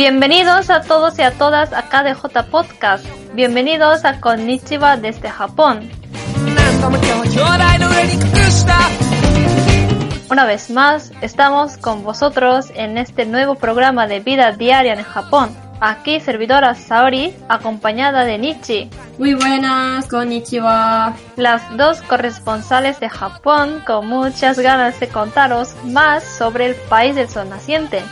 Bienvenidos a todos y a todas a KDJ Podcast. Bienvenidos a Konnichiwa desde Japón. Una vez más, estamos con vosotros en este nuevo programa de vida diaria en Japón. Aquí servidora Saori, acompañada de Nichi. Muy buenas, konnichiwa. Las dos corresponsales de Japón con muchas ganas de contaros más sobre el país del sol naciente.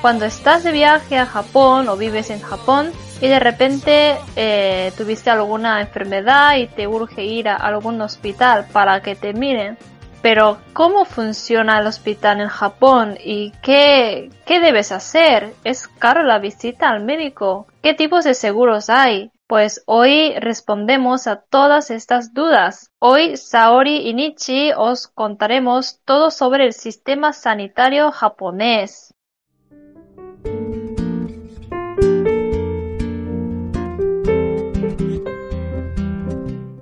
Cuando estás de viaje a Japón o vives en Japón y de repente eh, tuviste alguna enfermedad y te urge ir a algún hospital para que te miren, pero ¿cómo funciona el hospital en Japón y qué, qué debes hacer? ¿Es caro la visita al médico? ¿Qué tipos de seguros hay? Pues hoy respondemos a todas estas dudas. Hoy Saori y Nichi os contaremos todo sobre el sistema sanitario japonés.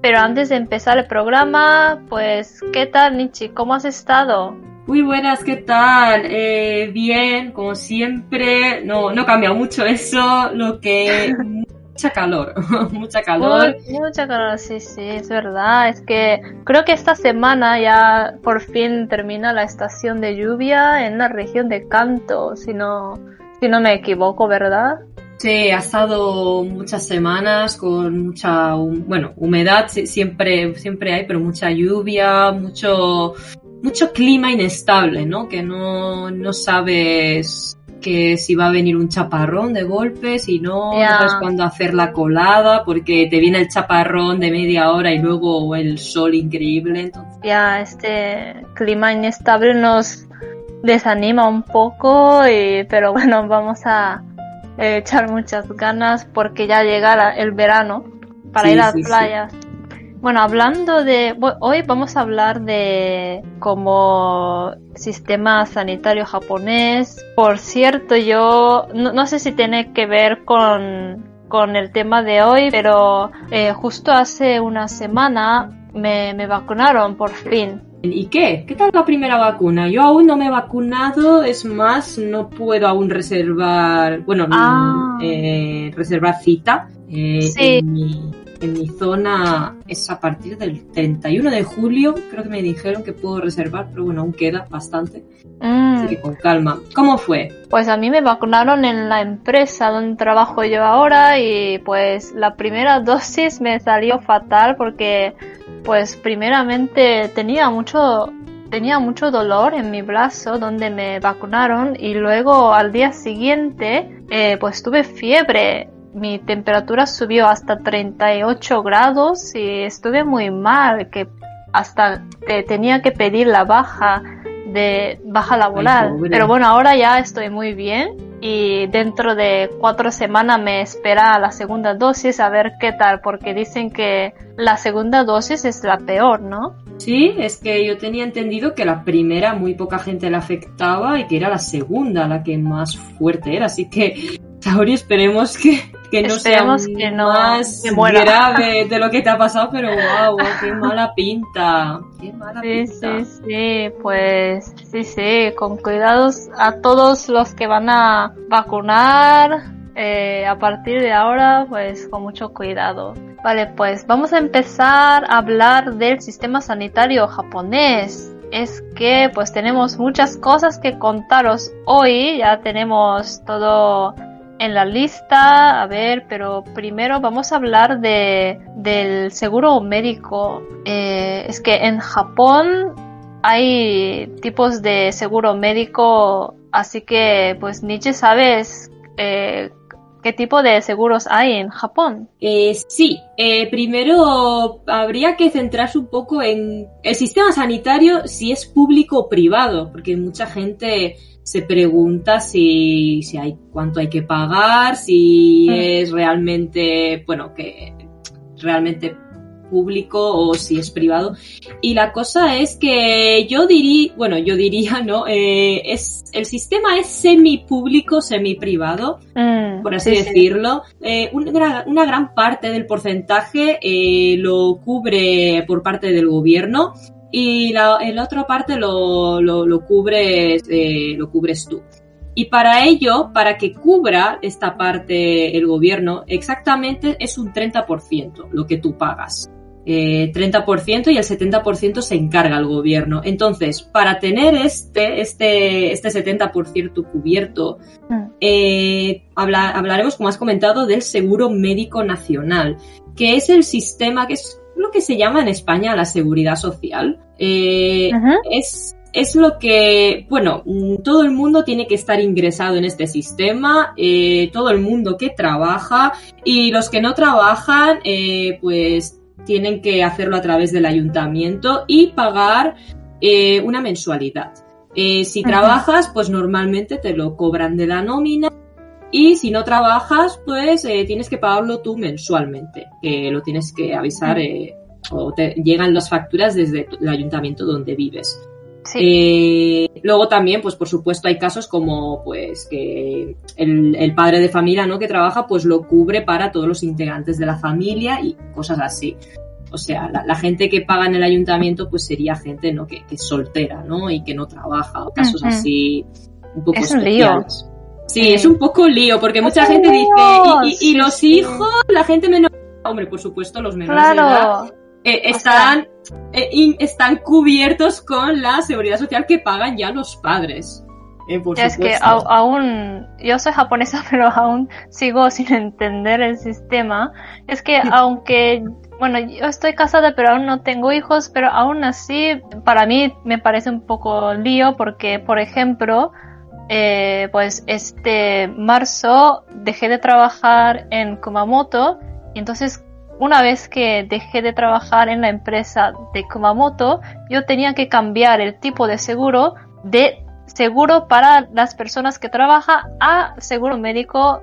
Pero antes de empezar el programa, pues, ¿qué tal Nichi? ¿Cómo has estado? Muy buenas, ¿qué tal? Eh, bien, como siempre, no, no cambia mucho eso, lo que mucha calor, mucha calor. mucha calor, sí, sí, es verdad. Es que creo que esta semana ya por fin termina la estación de lluvia en la región de Kanto, si no, si no me equivoco, ¿verdad? Sí, ha estado muchas semanas con mucha, bueno, humedad siempre, siempre hay, pero mucha lluvia, mucho, mucho clima inestable, ¿no? Que no, no sabes que si va a venir un chaparrón de golpe, si no, no sabes cuándo hacer la colada, porque te viene el chaparrón de media hora y luego el sol increíble. Entonces... Ya, este clima inestable nos desanima un poco, pero bueno, vamos a eh, echar muchas ganas porque ya llega el verano para ir a las playas. Bueno, hablando de... Hoy vamos a hablar de como sistema sanitario japonés. Por cierto, yo no, sé si tiene que ver con, con el tema de hoy, pero eh, justo hace una semana me, me vacunaron por fin. ¿Y qué? ¿Qué tal la primera vacuna? Yo aún no me he vacunado, es más, no puedo aún reservar, bueno, ah. eh, reservar cita. Eh, en, mi, en, mi, zona es a partir del 31 de julio, creo que me dijeron que puedo reservar, pero bueno, aún queda bastante. Mm. Así que con calma. ¿Cómo fue? Pues a mí me vacunaron en la empresa donde trabajo yo ahora y pues la primera dosis me salió fatal porque pues primeramente tenía mucho tenía mucho dolor en mi brazo donde me vacunaron y luego al día siguiente eh, pues tuve fiebre. Mi temperatura subió hasta 38 grados y estuve muy mal que hasta tenía que pedir la baja de baja laboral pero bueno ahora ya estoy muy bien y dentro de cuatro semanas me espera la segunda dosis a ver qué tal, porque dicen que la segunda dosis es la peor, ¿no? Sí, es que yo tenía entendido que la primera muy poca gente la afectaba y que era la segunda la que más fuerte era, así que ahora esperemos que, que no sea que no más grave de lo que te ha pasado, pero wow, qué mala pinta. Qué mala sí, Sí, sí, pues sí, sí, con cuidados a todos los que van a vacunar. Eh, a partir de ahora, pues con mucho cuidado. Vale, pues vamos a empezar a hablar del sistema sanitario japonés es que pues tenemos muchas cosas que contaros hoy, ya tenemos todo en la lista, a ver, pero primero vamos a hablar de, del seguro médico. Eh, es que en Japón hay tipos de seguro médico, así que pues Nietzsche sabes eh, qué tipo de seguros hay en Japón. Eh, sí, eh, primero habría que centrarse un poco en el sistema sanitario, si es público o privado, porque mucha gente se pregunta si, si hay cuánto hay que pagar, si mm. es realmente, bueno, que realmente público o si es privado. Y la cosa es que yo diría, bueno, yo diría, ¿no? Eh, es, el sistema es semi público, semi privado, mm, por así decirlo. Eh, una, una, gran parte del porcentaje eh, lo cubre por parte del gobierno y la otra parte lo, lo, lo cubres, eh, lo cubres tú. Y para ello, para que cubra esta parte el gobierno, exactamente es un 30% lo que tú pagas. Eh, 30% y el 70% se encarga el gobierno. Entonces, para tener este, este, este 70% cubierto, eh, habla- hablaremos, como has comentado, del seguro médico nacional, que es el sistema que es lo que se llama en España la seguridad social. Eh, es, es lo que, bueno, mm, todo el mundo tiene que estar ingresado en este sistema, eh, todo el mundo que trabaja y los que no trabajan, eh, pues tienen que hacerlo a través del ayuntamiento y pagar eh, una mensualidad. Eh, si trabajas, pues normalmente te lo cobran de la nómina y si no trabajas, pues tienes que pagarlo tú mensualmente, que lo tienes que avisar eh, o te llegan las facturas desde el ayuntamiento donde vives. Sí. Eh, luego también, pues por supuesto, hay casos como pues que el, el padre de familia ¿no? que trabaja, pues lo cubre para todos los integrantes de la familia y cosas así. O sea, la, la gente que paga en el ayuntamiento, pues sería gente ¿no? que, que es soltera, ¿no? Y que no trabaja, o casos así un poco Es lío. Sí, Sí. es un poco lío, porque Es mucha gente lío, dice, y, y- y sí, los sí. hijos, la gente menor, hombre, por supuesto, los menores de edad, Claro. eh, están, eh, in- están cubiertos con la seguridad social que pagan ya los padres. Eh, es que aún, yo soy japonesa, pero aún sigo sin entender el sistema. Es que aunque, bueno, yo estoy casada, pero aún no tengo hijos, pero aún así, para mí me parece un poco lío porque, por ejemplo, eh, pues este marzo dejé de trabajar en Kumamoto y entonces una vez que dejé de trabajar en la empresa de Kumamoto, yo tenía que cambiar el tipo de seguro de seguro para las personas que trabajan a seguro médico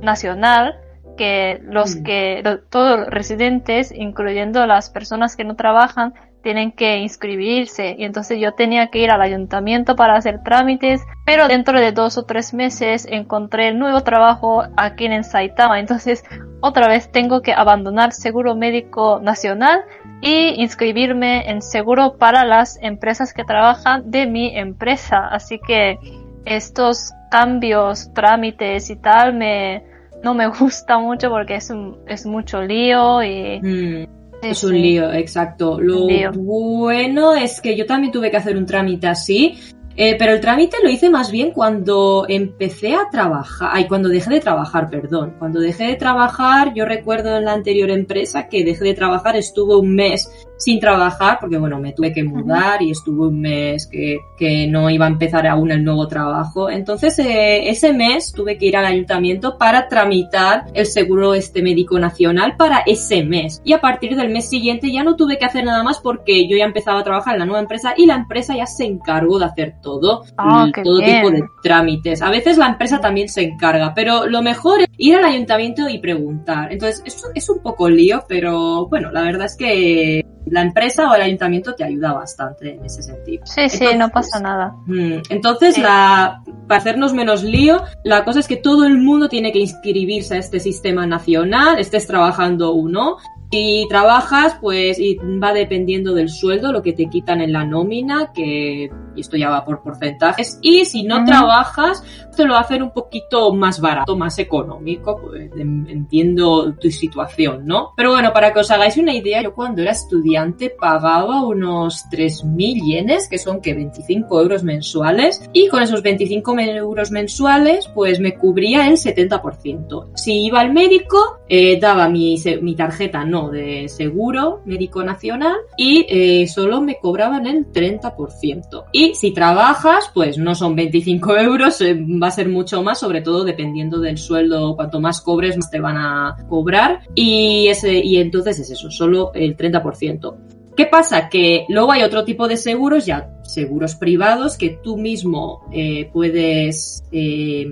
nacional que los Mm. que lo- todos los residentes incluyendo las personas que no trabajan tienen que inscribirse. Y entonces yo tenía que ir al ayuntamiento para hacer trámites pero dentro de dos o tres meses encontré nuevo trabajo aquí en Saitama. Entonces otra vez tengo que abandonar seguro médico nacional y inscribirme en seguro para las empresas que trabajan de mi empresa. Así que estos cambios, trámites y tal me no me gusta mucho porque es un, es mucho lío y Mm, es un lío, exacto. Lo lío. bueno es que yo también tuve que hacer un trámite así, eh, pero el trámite lo hice más bien cuando empecé a trabajar, ay, cuando dejé de trabajar, perdón. Cuando dejé de trabajar, yo recuerdo en la anterior empresa que dejé de trabajar, estuve un mes sin trabajar, porque bueno, me tuve que mudar y estuve un mes que, que no iba a empezar aún el nuevo trabajo. Entonces, eh, ese mes tuve que ir al ayuntamiento para tramitar el seguro este médico nacional para ese mes. Y a partir del mes siguiente ya no tuve que hacer nada más porque yo ya empezaba a trabajar en la nueva empresa y la empresa ya se encargó de hacer todo, y qué todo bien. tipo de trámites. A veces la empresa también se encarga, pero lo mejor es ir al ayuntamiento y preguntar. Entonces, esto es un poco lío, pero bueno, la verdad es que la empresa o el ayuntamiento te ayuda bastante en ese sentido. Sí, sí, no pasa nada. Mm, Entonces, Sí. la, para hacernos menos lío, la cosa es que todo el mundo tiene que inscribirse a este sistema nacional, estés trabajando o no. Si trabajas, pues y va dependiendo del sueldo, lo que te quitan en la nómina, que y esto ya va por porcentajes. Y si no trabajas, te lo hacen un poquito más barato, más económico, pues en- entiendo tu situación, ¿no? Pero bueno, para que os hagáis una idea, yo cuando era estudiante pagaba unos 3.000 yenes, que son que 25 euros mensuales, y con esos 25 me- euros mensuales, pues me cubría el 70%. Si iba al médico, eh, daba mi, mi tarjeta, no, de seguro médico nacional, y eh, solo me cobraban el 30%. Y si trabajas, pues no son 25 euros, eh, va a ser mucho más, sobre todo dependiendo del sueldo, cuanto más cobres, más te van a cobrar, y, ese, y entonces es eso, solo el 30%. ¿Qué pasa? Que luego hay otro tipo de seguros, ya seguros privados, que tú mismo eh, puedes, eh,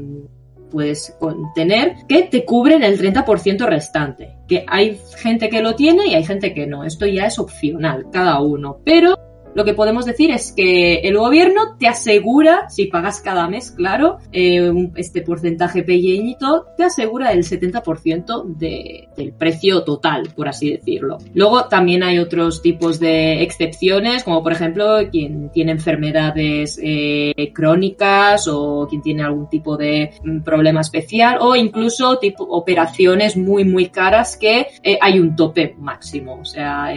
puedes tener, que te cubren el 30% restante. Que hay gente que lo tiene y hay gente que no. Esto ya es opcional, cada uno. Pero lo que podemos decir es que el gobierno te asegura, si pagas cada mes, claro, eh, este porcentaje pequeñito, te asegura el 70% de, del precio total, por así decirlo. Luego también hay otros tipos de excepciones, como por ejemplo quien tiene enfermedades eh, crónicas o quien tiene algún tipo de mm, problema especial o incluso tipo operaciones muy muy caras que eh, hay un tope máximo. O sea,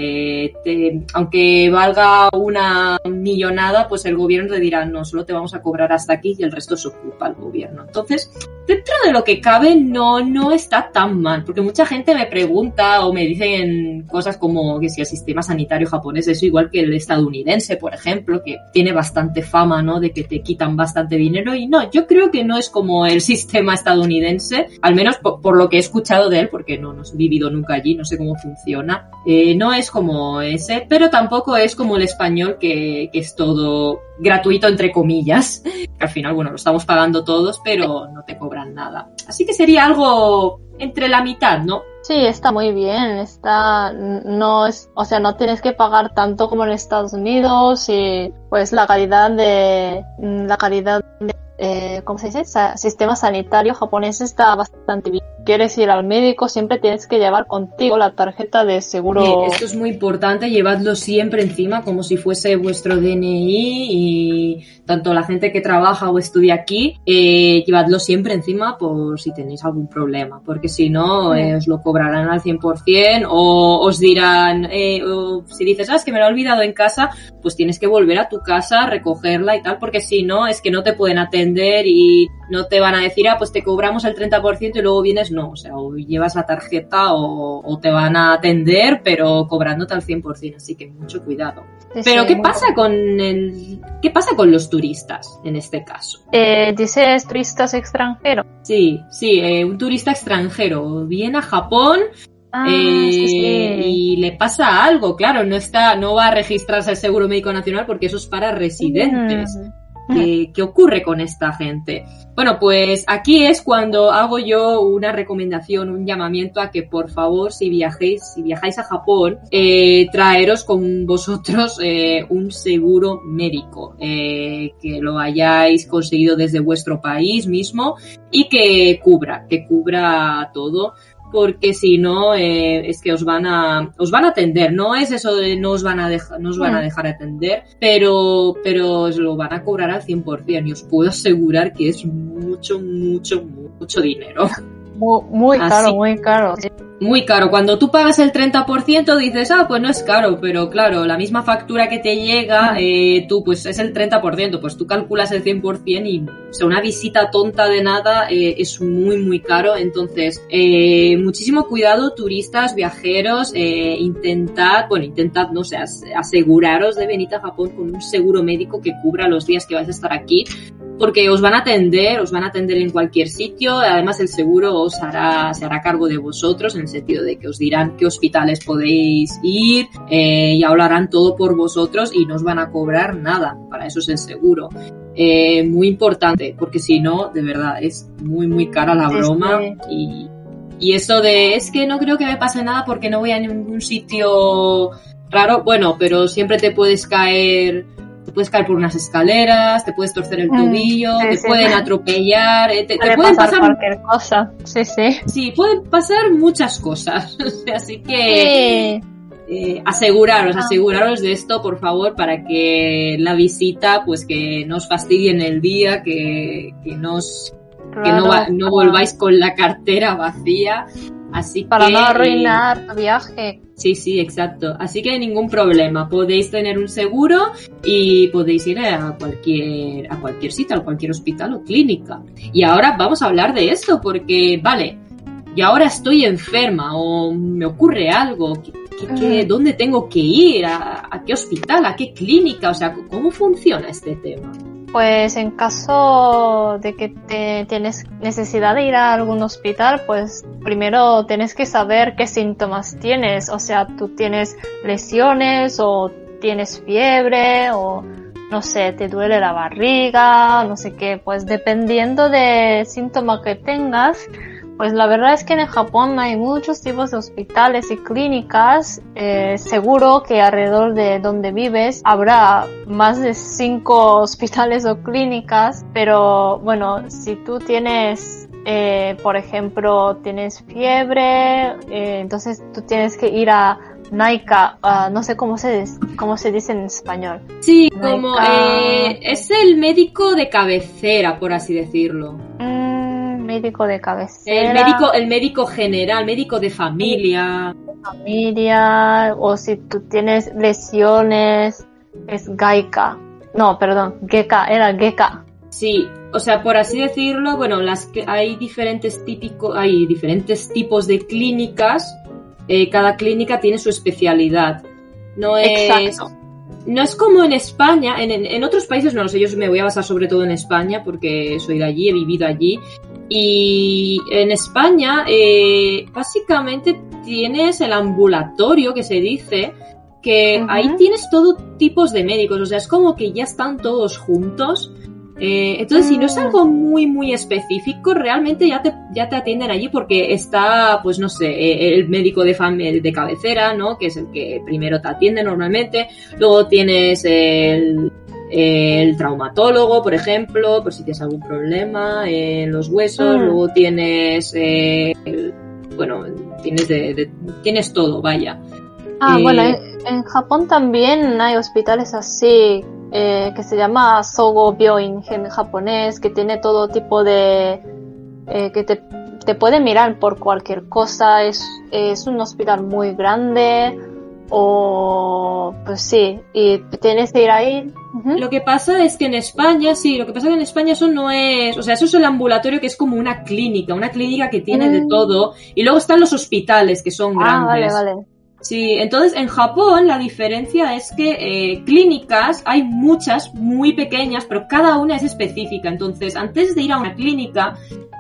aunque valga una millonada, pues el gobierno te dirá, no, solo te vamos a cobrar hasta aquí y el resto se ocupa el gobierno. Entonces, dentro de lo que cabe, no, no está tan mal, porque mucha gente me pregunta o me dicen cosas como que si el sistema sanitario japonés es igual que el estadounidense, por ejemplo, que tiene bastante fama, ¿no? De que te quitan bastante dinero y no, yo creo que no es como el sistema estadounidense, al menos por, lo que he escuchado de él, porque no, no he vivido nunca allí, no sé cómo funciona. Eh, no es como ese, pero tampoco es como el español que, que es todo gratuito entre comillas. Al final, bueno, lo estamos pagando todos, pero no te cobran nada. Así que sería algo entre la mitad, ¿no? Sí, está muy bien. Está, no es, o sea, no tienes que pagar tanto como en Estados Unidos y pues la calidad de, la calidad de eh, ¿cómo se dice? sistema sanitario japonés está bastante bien. Quieres ir al médico, siempre tienes que llevar contigo la tarjeta de seguro. esto es muy importante, llevadlo siempre encima como si fuese vuestro DNI y tanto la gente que trabaja o estudia aquí, eh, llevadlo siempre encima por si tenéis algún problema, porque si no, eh, os lo cobrarán al 100% o os dirán, eh, o si dices, ah, es que me lo he olvidado en casa, pues tienes que volver a tu casa, recogerla y tal, porque si no, es que no te pueden atender y no te van a decir, ah, pues te cobramos el 30% y luego vienes, no, o sea, o llevas la tarjeta o, te van a atender, pero cobrándote al 100%, así que mucho cuidado. pero, ¿qué pasa con el, qué pasa con los turistas en este caso? Eh, dices turistas extranjeros. Sí, sí, eh, un turista extranjero viene a Japón Ah, eh, y le pasa algo, claro, no está, no va a registrarse el seguro médico nacional porque eso es para residentes. Mm. ¿Qué, ocurre con esta gente? Bueno, pues aquí es cuando hago yo una recomendación, un llamamiento a que por favor, si viajéis, si viajáis a Japón, eh, traeros con vosotros eh, un seguro médico, eh, que lo hayáis conseguido desde vuestro país mismo y que cubra, que cubra todo porque si no eh, es que os van a os van a atender. No es eso de no os van a dejar no os van a mm. dejar atender pero pero os lo van a cobrar al 100% y os puedo asegurar que es mucho mucho mucho dinero. Muy, caro muy caro muy caro. Cuando tú pagas el 30% dices, ah, pues no es caro, pero claro, la misma factura que te llega, eh, tú pues es el 30%, pues tú calculas el 100% y o sea, una visita tonta de nada eh, es muy, muy caro. Entonces, eh, muchísimo cuidado, turistas, viajeros, eh, intentad, bueno, intentad, no sé, aseguraros de venir a Japón con un seguro médico que cubra los días que vais a estar aquí, porque os van a atender, os van a atender en cualquier sitio, además el seguro os hará, se hará cargo de vosotros en el sentido de que os dirán qué hospitales podéis ir eh, y hablarán todo por vosotros y no os van a cobrar nada, para eso es el seguro. Eh, muy importante, porque si no, de verdad, es muy, muy cara la broma. Y, y eso de es que no creo que me pase nada porque no voy a ningún sitio raro, bueno, pero siempre te puedes caer puedes caer por unas escaleras, te puedes torcer el mm, tobillo, te pueden atropellar, eh, te, pueden pasar, cualquier cosa. Sí, sí. Sí, pueden pasar muchas cosas. Así que eh, aseguraros, ah. aseguraros de esto, por favor, para que la visita, pues que no os fastidien el día, que, que, nos, que no, no volváis con la cartera vacía. Así para no arruinar el viaje. Sí, sí, exacto. Así que ningún problema. Podéis tener un seguro y podéis ir a cualquier, a cualquier sitio, a cualquier hospital o clínica. Y ahora vamos a hablar de esto porque, vale, y ahora estoy enferma o me ocurre algo. ¿Qué, dónde tengo que ir? ¿A, qué hospital? ¿A qué clínica? O sea, ¿cómo funciona este tema? Pues en caso de que te tienes necesidad de ir a algún hospital, pues primero tienes que saber qué síntomas tienes. O sea, tú tienes lesiones o tienes fiebre o no sé, te duele la barriga, no sé qué. Pues dependiendo del síntoma que tengas, Pues la verdad es que en Japón hay muchos tipos de hospitales y clínicas. Eh, seguro que alrededor de donde vives habrá más de cinco hospitales o clínicas, pero bueno, si tú tienes, eh, por ejemplo, tienes fiebre, eh, entonces tú tienes que ir a Naika, uh, no sé cómo se, cómo se dice en español. Sí, como eh, es el médico de cabecera, por así decirlo. Mm, médico de cabecera. El médico, el médico general, médico de familia. Familia, o si tú tienes lesiones, es Gaika. No, perdón, Geka, era Geka. Sí, o sea, por así decirlo, bueno, las que hay diferentes típicos, hay diferentes tipos de clínicas eh, cada clínica tiene su especialidad. No es, no es como en España, en, en, otros países no lo sé, yo me voy a basar sobre todo en España porque soy de allí, he vivido allí. Y en España, eh, básicamente tienes el ambulatorio que se dice, que ahí tienes todo tipos de médicos, o sea, es como que ya están todos juntos eh, entonces, si no es algo muy, muy específico, realmente ya te, ya te atienden allí porque está, pues no sé, eh, el médico de, de cabecera, ¿no? Que es el que primero te atiende normalmente. Luego tienes el, el traumatólogo, por ejemplo, por si tienes algún problema en los huesos. Mm. Luego tienes, eh, bueno, tienes, de, tienes todo, vaya. Ah, bueno, en Japón también hay hospitales así eh, que se llama Sogo Byoin en japonés, que tiene todo tipo de... Eh, que te, te, puede mirar por cualquier cosa, es, es un hospital muy grande o pues sí, y tienes que ir ahí. Lo que pasa es que en España, sí, lo que pasa es que en España eso no es, o sea, eso es el ambulatorio que es como una clínica, una clínica que tiene de mm. todo, y luego están los hospitales que son ah, grandes. Vale, vale. Sí, entonces en Japón la diferencia es que eh, clínicas hay muchas muy pequeñas, pero cada una es específica. Entonces, antes de ir a una clínica,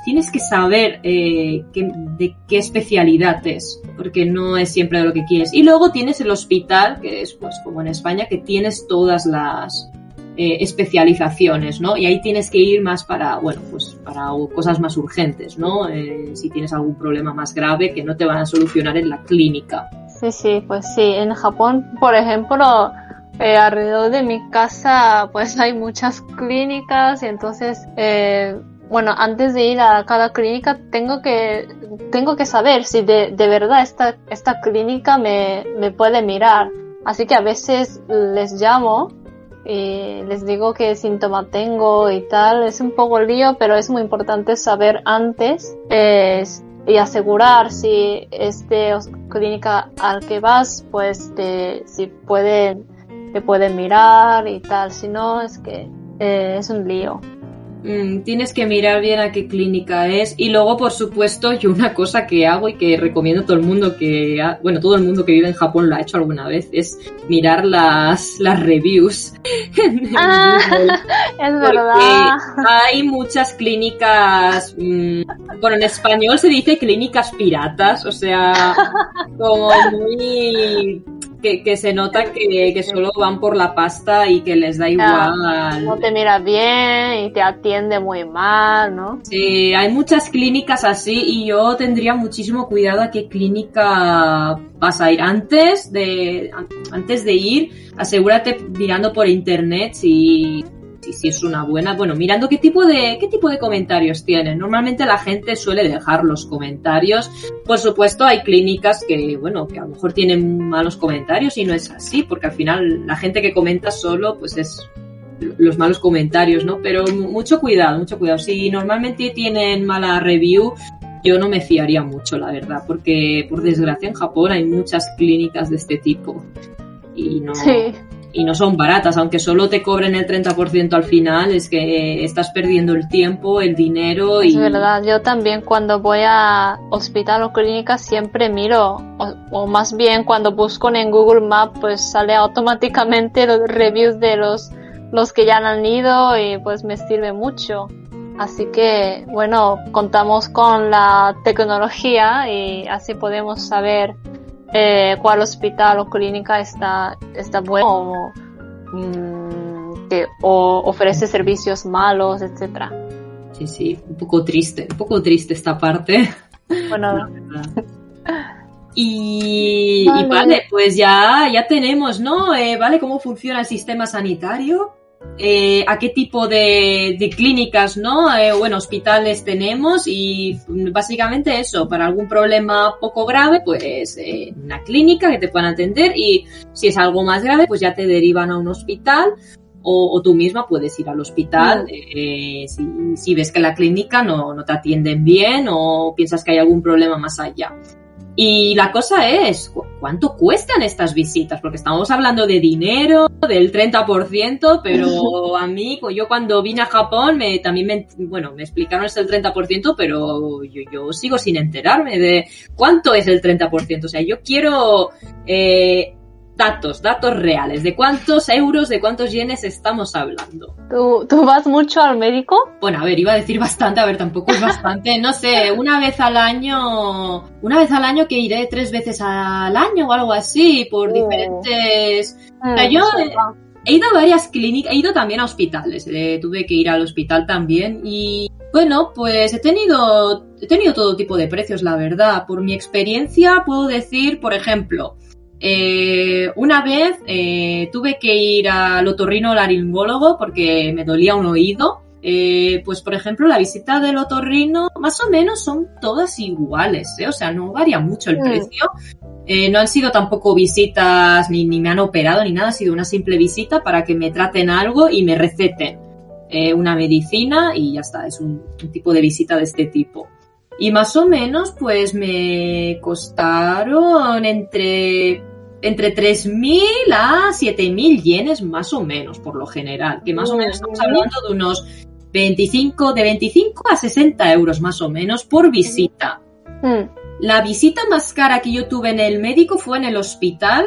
tienes que saber eh, de qué especialidad es, porque no es siempre lo que quieres. Y luego tienes el hospital, que es pues como en España, que tienes todas las eh, especializaciones, ¿no? Y ahí tienes que ir más para, bueno, pues para cosas más urgentes, ¿no? si tienes algún problema más grave que no te van a solucionar en la clínica. Sí, sí, pues sí. En Japón, por ejemplo, eh, alrededor de mi casa, pues hay muchas clínicas y entonces, eh, bueno, antes de ir a cada clínica tengo que, tengo que saber si de, de verdad esta, esta clínica me, me puede mirar. Así que a veces les llamo y les digo qué síntoma tengo y tal. Es un poco lío, pero es muy importante saber antes eh, y asegurar si este clínica al que vas, pues te, si pueden, te pueden mirar y tal. Si no, es que eh, es un lío. Mm, tienes que mirar bien a qué clínica es. Y luego, por supuesto, yo una cosa que hago y que recomiendo a todo el mundo que, bueno, todo el mundo que vive en Japón lo ha hecho alguna vez, es mirar las, las reviews. ah, es verdad. Hay muchas clínicas, mm, bueno, en español se dice clínicas piratas, o sea, como muy que, se nota que, que, solo van por la pasta y que les da igual. No te mira bien y te atiende muy mal, ¿no? Sí, hay muchas clínicas así y yo tendría muchísimo cuidado a qué clínica vas a ir. Antes de, antes de ir, asegúrate mirando por internet si y si es una buena, bueno, mirando qué tipo de qué tipo de comentarios tienen. Normalmente la gente suele dejar los comentarios. Por supuesto, hay clínicas que, bueno, que a lo mejor tienen malos comentarios y no es así, porque al final la gente que comenta solo, pues es los malos comentarios, ¿no? Pero mucho cuidado, mucho cuidado. Si normalmente tienen mala review, yo no me fiaría mucho, la verdad, porque por desgracia en Japón hay muchas clínicas de este tipo y no, sí y no son baratas, aunque solo te cobren el 30% al final, es que estás perdiendo el tiempo, el dinero y... Es verdad, yo también cuando voy a hospital o clínica siempre miro, o, más bien cuando busco en Google Maps pues sale automáticamente los reviews de los, los que ya han ido y pues me sirve mucho. Así que, bueno, contamos con la tecnología y así podemos saber eh, cuál hospital o clínica está, está bueno o, mm, que, o ofrece servicios malos, etcétera. Sí, sí, un poco triste, un poco triste esta parte. Bueno, y vale. y vale. pues ya, ya tenemos, ¿no? Eh, ¿Vale? ¿Cómo funciona el sistema sanitario? Eh, a qué tipo de, de clínicas, ¿no? Eh, bueno, hospitales tenemos y básicamente eso, para algún problema poco grave, pues eh, una clínica que te puedan atender y si es algo más grave, pues ya te derivan a un hospital o, o tú misma puedes ir al hospital mm. si, si, ves que la clínica no, no te atienden bien o piensas que hay algún problema más allá. Y la cosa es, ¿cuánto cuestan estas visitas? Porque estamos hablando de dinero, del 30%, pero a mí, pues yo cuando vine a Japón, me, también me, bueno, me explicaron es el 30%, pero yo, yo sigo sin enterarme de cuánto es el 30%. O sea, yo quiero eh, datos, datos reales, de cuántos euros, de cuántos yenes estamos hablando. ¿Tú, ¿Tú, vas mucho al médico? Bueno, a ver, iba a decir bastante, a ver, tampoco es bastante, no sé, una vez al año, una vez al año que iré tres veces al año o algo así, por oh. diferentes... O sea, yo he, he, ido a varias clínicas, he ido también a hospitales, eh, tuve que ir al hospital también y bueno, pues he tenido, he tenido todo tipo de precios, la verdad. Por mi experiencia puedo decir, por ejemplo, eh, una vez eh, tuve que ir al otorrino laringólogo porque me dolía un oído. Eh, pues por ejemplo la visita del otorrino más o menos son todas iguales, ¿eh? o sea, no varía mucho el mm. precio. no han sido tampoco visitas ni, ni, me han operado ni nada, ha sido una simple visita para que me traten algo y me receten una medicina y ya está, es un, un tipo de visita de este tipo. Y más o menos, pues me costaron entre, entre 3.000 a 7.000 yenes más o menos, por lo general. Que más o menos estamos hablando de unos 25, de 25 a 60 euros más o menos por visita. Mm. La visita más cara que yo tuve en el médico fue en el hospital,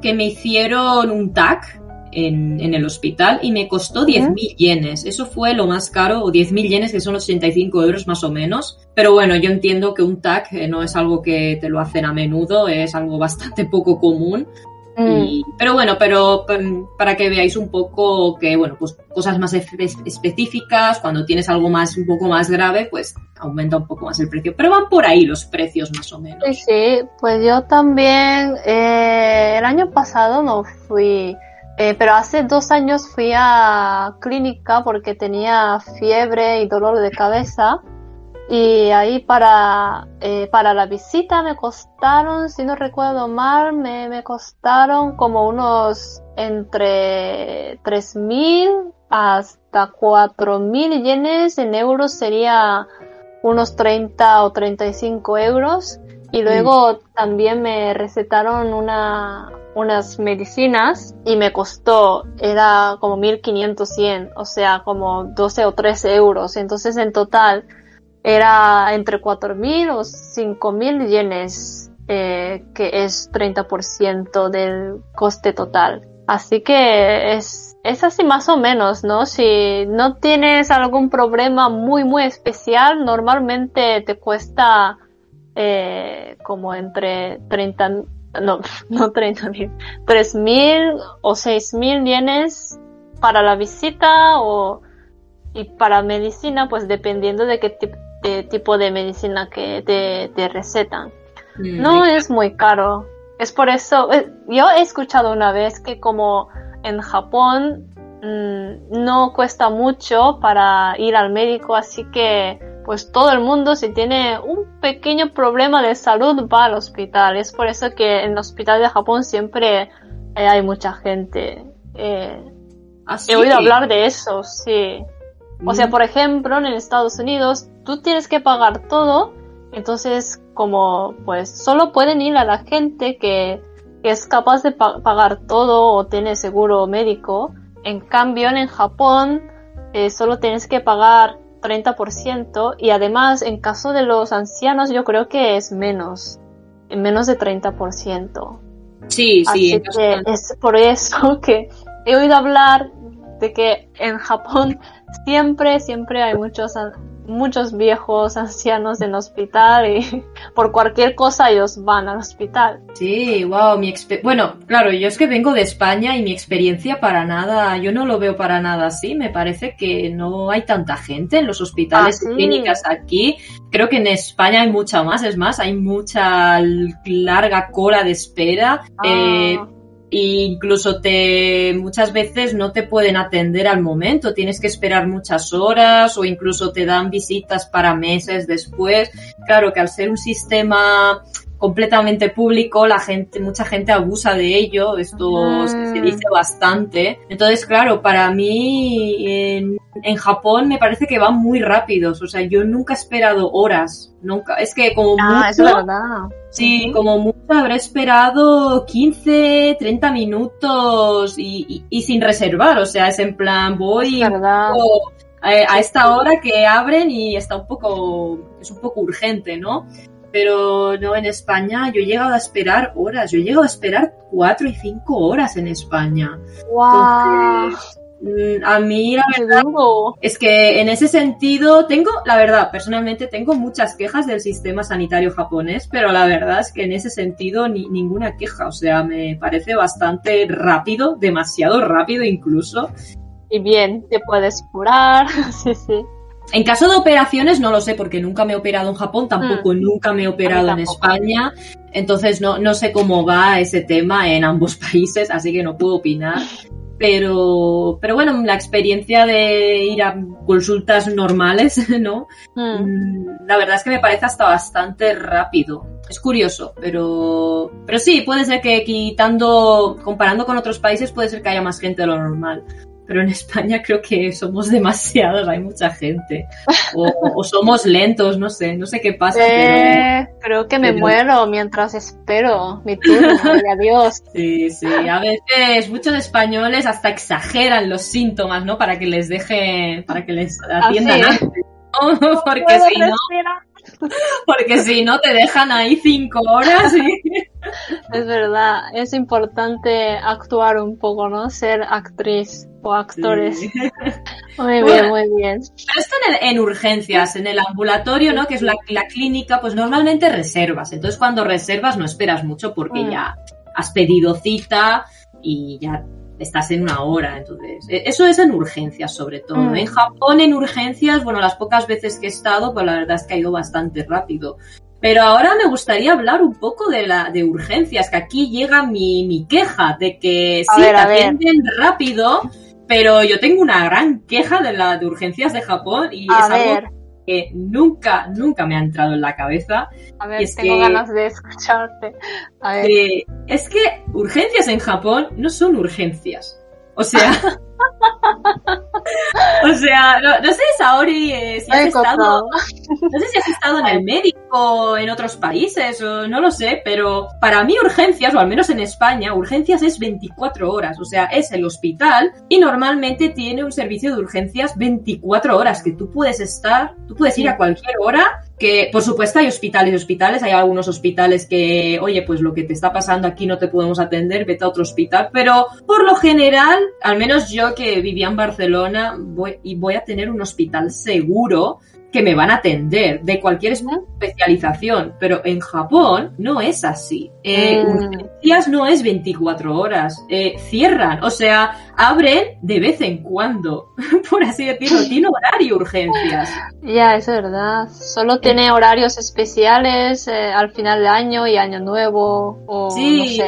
que me hicieron un TAC, en, en, el hospital y me costó 10.000 yenes. Eso fue lo más caro, o 10.000 yenes, que son 85 euros más o menos. Pero bueno, yo entiendo que un TAC eh, no es algo que te lo hacen a menudo, es algo bastante poco común. Mm. Y, pero bueno, pero para que veáis un poco que, bueno, pues cosas más específicas, cuando tienes algo más, un poco más grave, pues aumenta un poco más el precio. Pero van por ahí los precios más o menos. Sí, sí, pues yo también, eh, el año pasado no fui eh, pero hace dos años fui a clínica porque tenía fiebre y dolor de cabeza. Y ahí para, eh, para la visita me costaron, si no recuerdo mal, me, me costaron como unos entre 3.000 hasta 4.000 yenes. En euros sería unos 30 o 35 euros. Y luego mm. también me recetaron una, unas medicinas y me costó, era como 1500 yen, o sea, como 12 o 13 euros. Entonces en total era entre 4000 o 5000 yenes, eh, que es 30% del coste total. Así que es, es así más o menos, ¿no? Si no tienes algún problema muy, muy especial, normalmente te cuesta eh, como entre 30 no, no 30 mil, 3 mil o 6 mil yenes para la visita o y para medicina, pues dependiendo de qué de tipo de medicina que te, te recetan. Mm, no es muy caro. Es por eso, eh, yo he escuchado una vez que como en Japón mmm, no cuesta mucho para ir al médico, así que pues todo el mundo si tiene un pequeño problema de salud va al hospital. Es por eso que en el hospital de Japón siempre eh, hay mucha gente. Eh, ¿Ah, he oído hablar de eso, sí. O sea, mm. por ejemplo, en Estados Unidos tú tienes que pagar todo, entonces como pues solo pueden ir a la gente que, que es capaz de pa pagar todo o tiene seguro médico. En cambio, en Japón eh, solo tienes que pagar 30% y además en caso de los ancianos yo creo que es menos, menos de 30%. Sí, sí. Que es por eso que he oído hablar de que en Japón siempre, siempre hay muchos muchos viejos ancianos en el hospital y por cualquier cosa ellos van al hospital. Sí, wow, mi bueno, claro, yo es que vengo de España y mi experiencia para nada, yo no lo veo para nada así, me parece que no hay tanta gente en los hospitales y ah, clínicas aquí. Creo que en España hay mucha más, es más, hay mucha larga cola de espera. Ah. Eh, incluso te muchas veces no te pueden atender al momento, tienes que esperar muchas horas o incluso te dan visitas para meses después. Claro que al ser un sistema completamente público, la gente, mucha gente abusa de ello, esto se mm. dice bastante. Entonces, claro, para mí en, en, Japón me parece que van muy rápidos, o sea, yo nunca he esperado horas, nunca, es que como ah, mucho, es verdad. Sí, como mucho habré esperado 15, 30 minutos y, y, sin reservar, o sea, es en plan, voy a, a esta hora que abren y está un poco, es un poco urgente, ¿no? Pero no en España. Yo he llegado a esperar horas, yo he llegado a esperar cuatro y cinco horas en España. ¡Wow! Mm, a mí la verdad es que en ese sentido tengo, la verdad, personalmente tengo muchas quejas del sistema sanitario japonés, pero la verdad es que en ese sentido ni, ninguna queja, o sea, me parece bastante rápido, demasiado rápido incluso. Y bien, te puedes curar, sí, sí. En caso de operaciones no lo sé porque nunca me he operado en Japón, tampoco mm. nunca me he operado en España, entonces no, no sé cómo va ese tema en ambos países, así que no puedo opinar. Pero, pero bueno, la experiencia de ir a consultas normales, ¿no? Mm. Mm, la verdad es que me parece hasta bastante rápido. Es curioso, pero, pero sí, puede ser que quitando, comparando con otros países, puede ser que haya más gente de lo normal pero en España creo que somos demasiados, hay mucha gente. O, somos lentos, no sé, no sé qué pasa. Eh, creo que me muero mientras espero mi turno, adiós. Sí, sí, a veces muchos españoles hasta exageran los síntomas, ¿no? Para que les deje, para que les atiendan antes. Porque si no... Porque si no te dejan ahí cinco horas. Es verdad, es importante actuar un poco, ¿no? Ser actriz o actores. Muy bien, muy bien. esto en, urgencias, en el ambulatorio, ¿no? Que es la, clínica, pues normalmente reservas. Entonces cuando reservas no esperas mucho porque mm. ya has pedido cita y ya estás en una hora. Entonces, e, eso es en urgencias sobre todo. Mm. En Japón, en urgencias, bueno, las pocas veces que he estado, pues la verdad es que ha ido bastante rápido. Pero ahora me gustaría hablar un poco de la de urgencias, que aquí llega mi, mi queja de que sí, te atienden rápido, pero yo tengo una gran queja de la de urgencias de Japón y es algo que nunca, nunca me ha entrado en la cabeza. A ver, tengo ganas de escucharte. A ver. es que urgencias en Japón no son urgencias. O sea, o sea, no, sé, Saori, eh, si has estado, no sé si has estado en el médico en otros países o no lo sé, pero para mí urgencias, o al menos en España, urgencias es 24 horas, o sea, es el hospital y normalmente tiene un servicio de urgencias 24 horas que tú puedes estar, tú puedes ir a cualquier hora que por supuesto hay hospitales y hospitales, hay algunos hospitales que, oye, pues lo que te está pasando aquí no te podemos atender, vete a otro hospital, pero por lo general, al menos yo que vivía en Barcelona, voy, y voy a tener un hospital seguro que me van a atender de cualquier especialización, pero en Japón no es así. Eh, mm. Urgencias no es 24 horas, eh, cierran, o sea, abren de vez en cuando, por así decirlo, tiene horario urgencias. Ya, es verdad, solo tiene horarios especiales eh, al final de año y año nuevo. O, sí,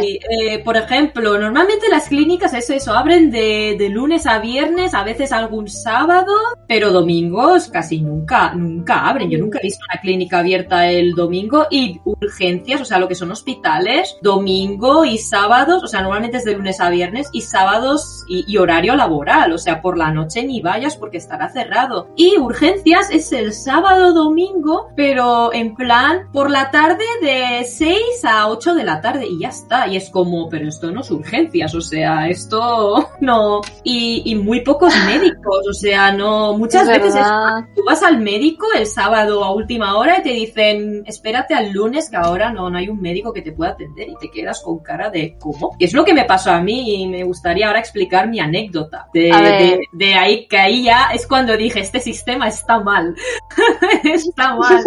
por ejemplo, normalmente las clínicas es eso, abren de, de lunes a viernes, a veces algún sábado, pero domingos casi nunca nunca abren. Yo nunca he visto una clínica abierta el domingo y urgencias, o sea, lo que son hospitales, domingo y sábados, o sea, normalmente es de lunes a viernes y sábados y, horario laboral, o sea, por la noche ni vayas porque estará cerrado. Y urgencias es el sábado, domingo, pero en plan por la tarde de 6 a 8 de la tarde y ya está. Y es como, pero esto no es urgencias, o sea, esto no. Y, y muy pocos médicos, o sea, no, muchas veces tú vas al médico el sábado a última hora y te dicen, espérate al lunes que ahora no, no hay un médico que te pueda atender y te quedas con cara de ¿cómo? Que es lo que me pasó a mí y me gustaría ahora explicar contar mi anécdota. De, de, ahí que ahí ya es cuando dije, este sistema está mal. está mal.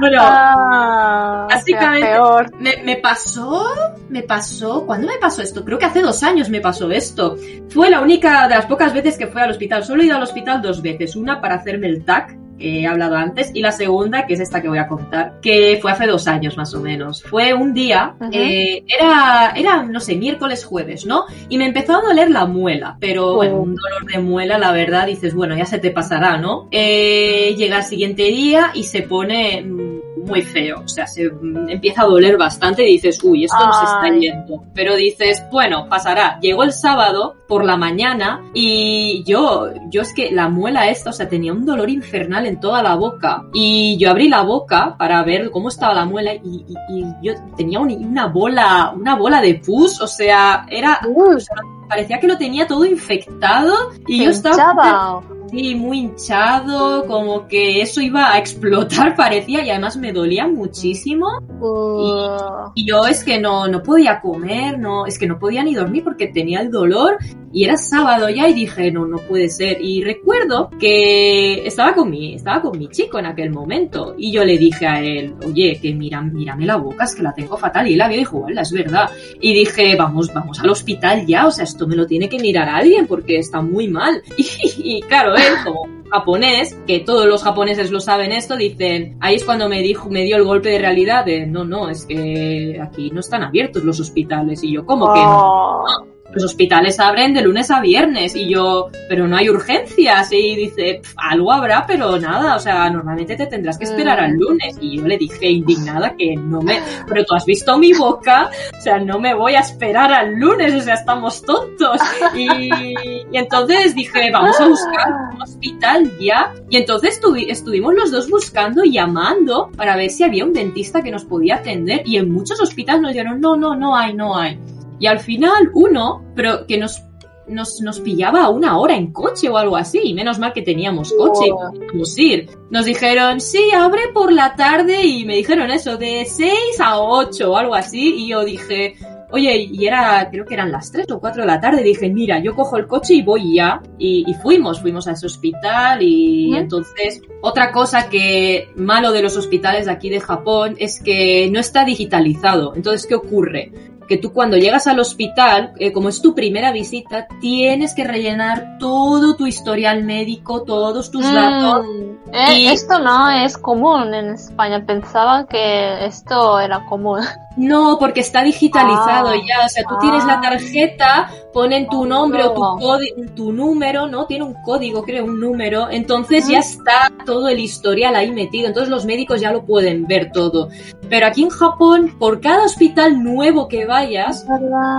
bueno, ah, básicamente me, me, pasó, me pasó, ¿cuándo me pasó esto? Creo que hace dos años me pasó esto. Fue la única de las pocas veces que fui al hospital. Solo he ido al hospital dos veces. Una para hacerme el TAC, que he hablado antes, y la segunda, que es esta que voy a contar, que fue hace dos años más o menos. Fue un día, eh, era, era, no sé, miércoles, jueves, ¿no? Y me empezó a doler la muela, pero bueno, un dolor de muela, la verdad, dices, bueno, ya se te pasará, ¿no? Eh, llega el siguiente día y se pone muy feo. O sea, se empieza a doler bastante y dices, uy, esto no se está yendo. Pero dices, bueno, pasará. Llegó el sábado por la mañana y yo, yo es que la muela esta, o sea, tenía un dolor infernal en toda la boca. Y yo abrí la boca para ver cómo estaba la muela y, yo tenía una bola, una bola de pus, o sea, era... parecía que lo tenía todo infectado y yo estaba Sí, muy hinchado, como que eso iba a explotar parecía y además me dolía muchísimo. Y, yo es que no, no podía comer, no, es que no podía ni dormir porque tenía el dolor y era sábado ya y dije, no, no puede ser. Y recuerdo que estaba con mi, estaba con mi chico en aquel momento y yo le dije a él, oye, que mira, mírame la boca, es que la tengo fatal. Y él había dicho, es verdad. Y dije, vamos, vamos al hospital ya, o sea, esto me lo tiene que mirar alguien porque está muy mal. Y, y claro, como japonés, que todos los japoneses lo saben esto, dicen, ahí es cuando me dijo, me dio el golpe de realidad de, no, no, es que aquí no están abiertos los hospitales. Y yo, ¿cómo que no? Los hospitales abren de lunes a viernes y yo, pero no hay urgencias. Y dice, algo habrá, pero nada, o sea, normalmente te tendrás que esperar al mm. lunes y yo le dije indignada que no me, pero tú has visto mi boca, o sea, no me voy a esperar al lunes, o sea, estamos tontos. Y, entonces dije, vamos a buscar un hospital ya y entonces estuvimos los dos buscando, llamando para ver si había un dentista que nos podía atender. Y en muchos hospitales nos dijeron, no, no, no hay, no hay. Y al final uno, pero que nos, nos, nos pillaba una hora en coche o algo así, y menos mal que teníamos coche y podíamos ir. Nos dijeron, sí, abre por la tarde y me dijeron eso, de 6 a 8 o algo así, y yo dije, oye, y era, creo que eran las 3 o 4 de la tarde, dije, mira, yo cojo el coche y voy ya. Y, fuimos, fuimos a ese hospital y entonces, otra cosa que malo de los hospitales de aquí de Japón es que no está digitalizado. Entonces, ¿qué ocurre? Que tú cuando llegas al hospital, eh, como es tu primera visita, tienes que rellenar todo tu historial médico, todos tus mm, datos. Eh, y... Esto no es común en España. Pensaba que esto era común. No, porque está digitalizado ah, ya. O sea, tú tienes la ah. tarjeta, ponen tu nombre o tu, tu número, ¿no? Tiene un código, creo, un número. Entonces ya está todo el historial ahí metido. Entonces los médicos ya lo pueden ver todo. Pero aquí en Japón, por cada hospital nuevo que vayas,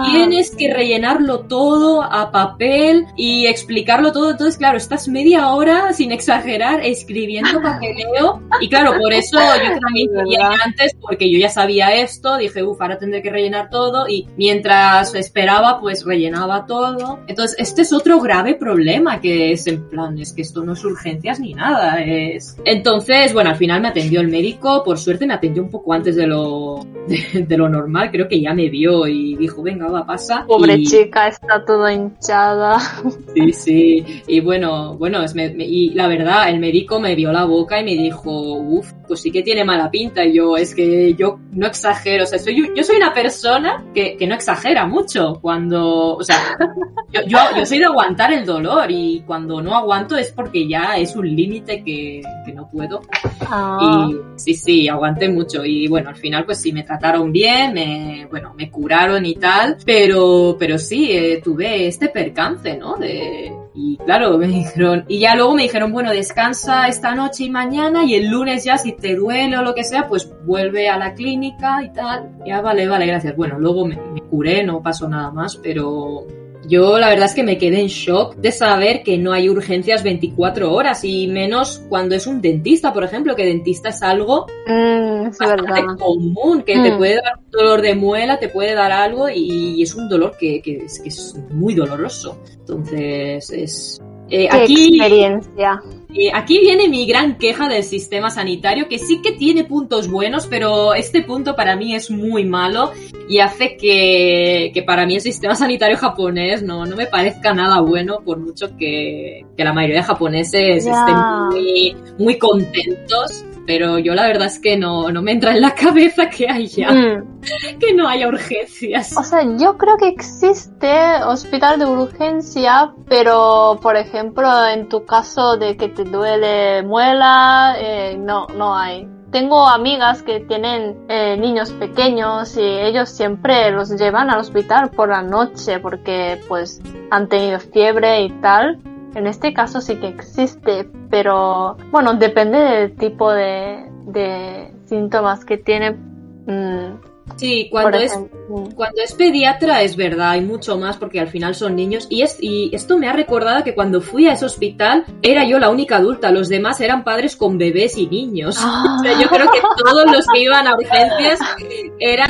tienes que rellenarlo todo a papel y explicarlo todo. Entonces, claro, estás media hora, sin exagerar, escribiendo papeleo. Y claro, por eso yo también antes, porque yo ya sabía esto dije, uff, ahora tendré que rellenar todo y mientras esperaba, pues rellenaba todo. Entonces, este es otro grave problema que es en plan, es que esto no es urgencias ni nada, es... Entonces, bueno, al final me atendió el médico, por suerte me atendió un poco antes de lo, de, lo normal, creo que ya me vio y dijo, venga, va, pasa. Pobre chica, está toda hinchada. Sí, sí, y bueno, bueno, es y la verdad, el médico me vio la boca y me dijo, uff, pues sí que tiene mala pinta. Y yo, es que yo no exagero, o sea, soy, yo soy una persona que, que no exagera mucho cuando, o sea, yo, yo, yo, soy de aguantar el dolor y cuando no aguanto es porque ya es un límite que, que, no puedo. Ah. Y sí, sí, aguanté mucho. Y bueno, al final pues sí, me trataron bien, me, bueno, me curaron y tal, pero, pero sí, eh, tuve este percance, ¿no? De, y claro, me dijeron, y ya luego me dijeron, bueno, descansa esta noche y mañana y el lunes ya si te duele o lo que sea, pues vuelve a la clínica y tal. Ya vale, vale, gracias. Bueno, luego me, me curé, no pasó nada más, pero yo la verdad es que me quedé en shock de saber que no hay urgencias 24 horas y menos cuando es un dentista, por ejemplo, que dentista es algo mm, común, que te mm. puede dar un dolor de muela, te puede dar algo y es un dolor que, es, que es muy doloroso. Entonces es... Eh, aquí, experiencia. Eh, aquí viene mi gran queja del sistema sanitario, que sí que tiene puntos buenos, pero este punto para mí es muy malo. y hace que, que para mí el sistema sanitario japonés no, no me parezca nada bueno, por mucho que, que la mayoría de japoneses estén muy, muy contentos. Pero yo la verdad es que no, no me entra en la cabeza que haya, Mm. que no haya urgencias. O sea, yo creo que existe hospital de urgencia, pero por ejemplo, en tu caso de que te duele muela, eh, no, no hay. Tengo amigas que tienen eh, niños pequeños y ellos siempre los llevan al hospital por la noche porque pues han tenido fiebre y tal. En este caso sí que existe, pero bueno, depende del tipo de, de síntomas que tiene. mm, Sí, cuando es. Cuando es pediatra es verdad, hay mucho más porque al final son niños y, es, y esto me ha recordado que cuando fui a ese hospital era yo la única adulta, los demás eran padres con bebés y niños. Ah. O sea, yo creo que todos los que iban a urgencias eran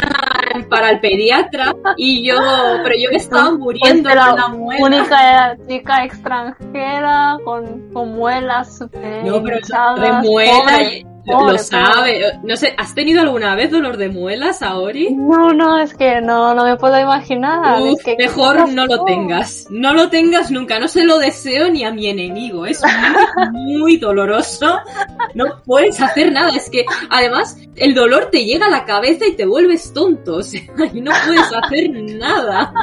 para el pediatra y yo, pero yo me estaba muriendo Pues la muela. única chica extranjera con, con muelas No, pero de muela, lo sabe. No sé, ¿has tenido alguna vez dolor de muelas, Aori? No, no, es que no, no me puedo imaginar. Uf, es que, mejor ¿qué no lo tengas. No lo tengas nunca. No se lo deseo ni a mi enemigo. Es muy, muy doloroso. No puedes hacer nada. Es que además el dolor te llega a la cabeza y te vuelves tonto. O sea, y no puedes hacer nada.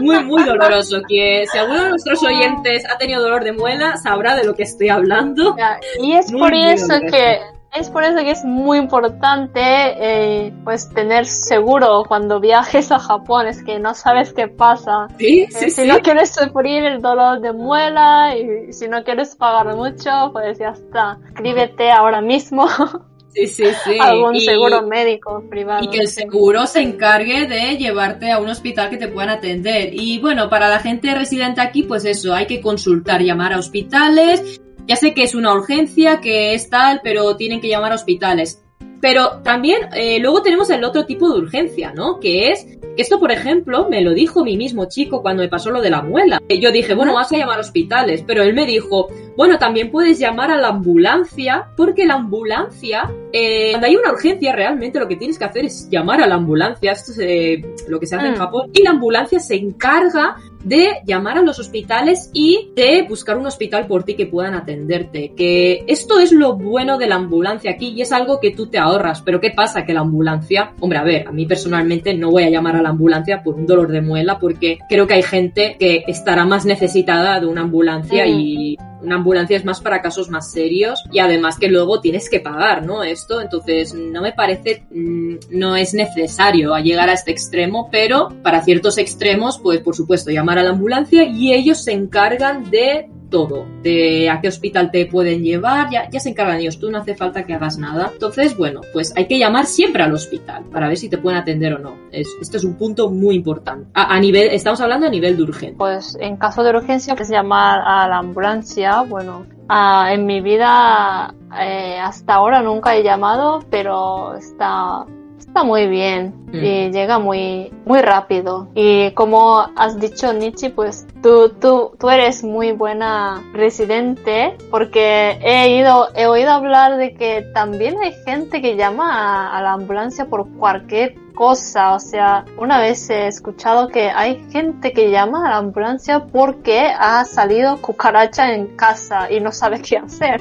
Muy, muy doloroso. Que si alguno de nuestros oyentes ha tenido dolor de muela, sabrá de lo que estoy hablando. Y es Muy, por eso que es por eso que es muy importante eh, pues tener seguro cuando viajes a Japón, es que no sabes qué pasa. Sí, Eh, sí, si sí. no quieres sufrir el dolor de muela y si no quieres pagar mucho, pues ya está. Escríbete ahora mismo Sí, sí, sí. a algún Y- seguro médico privado. Y que el seguro se encargue de llevarte a un hospital que te puedan atender. Y bueno, para la gente residente aquí, pues eso, hay que consultar, llamar a hospitales. Ya sé que es una urgencia, que es tal, pero tienen que llamar a hospitales. Pero también eh, luego tenemos el otro tipo de urgencia, ¿no? Que es, esto por ejemplo me lo dijo mi mismo chico cuando me pasó lo de la muela. Yo dije, bueno, vas a llamar a hospitales, pero él me dijo, bueno, también puedes llamar a la ambulancia, porque la ambulancia, eh, cuando hay una urgencia realmente lo que tienes que hacer es llamar a la ambulancia, esto es eh, lo que se hace en Mm. Japón, y la ambulancia se encarga de llamar a los hospitales y de buscar un hospital por ti que puedan atenderte. Que esto es lo bueno de la ambulancia aquí y es algo que tú te ahorras. Pero ¿qué pasa? Que la ambulancia, hombre, a ver, a mí personalmente no voy a llamar a la ambulancia por un dolor de muela porque creo que hay gente que estará más necesitada de una ambulancia Mm. y una ambulancia es más para casos más serios y además que luego tienes que pagar, ¿no? Esto, entonces no me parece, mm, no es necesario a llegar a este extremo, pero para ciertos extremos, pues por supuesto, llamar a la ambulancia y ellos se encargan de todo, de a qué hospital te pueden llevar, ya, ya se encargan ellos, tú no hace falta que hagas nada. Entonces, bueno, pues hay que llamar siempre al hospital para ver si te pueden atender o no. Es, este es un punto muy importante. A, nivel, estamos hablando a nivel de urgencia. Pues en caso de urgencia, pues llamar a la ambulancia. Bueno, en mi vida eh, hasta ahora nunca he llamado, pero está está muy bien Mm. y llega muy muy rápido. Y como has dicho Nichi, pues tú tú tú eres muy buena residente porque he ido he oído hablar de que también hay gente que llama a, a la ambulancia por cualquier cosa. O sea, una vez he escuchado que hay gente que llama a la ambulancia porque ha salido cucaracha en casa y no sabe qué hacer.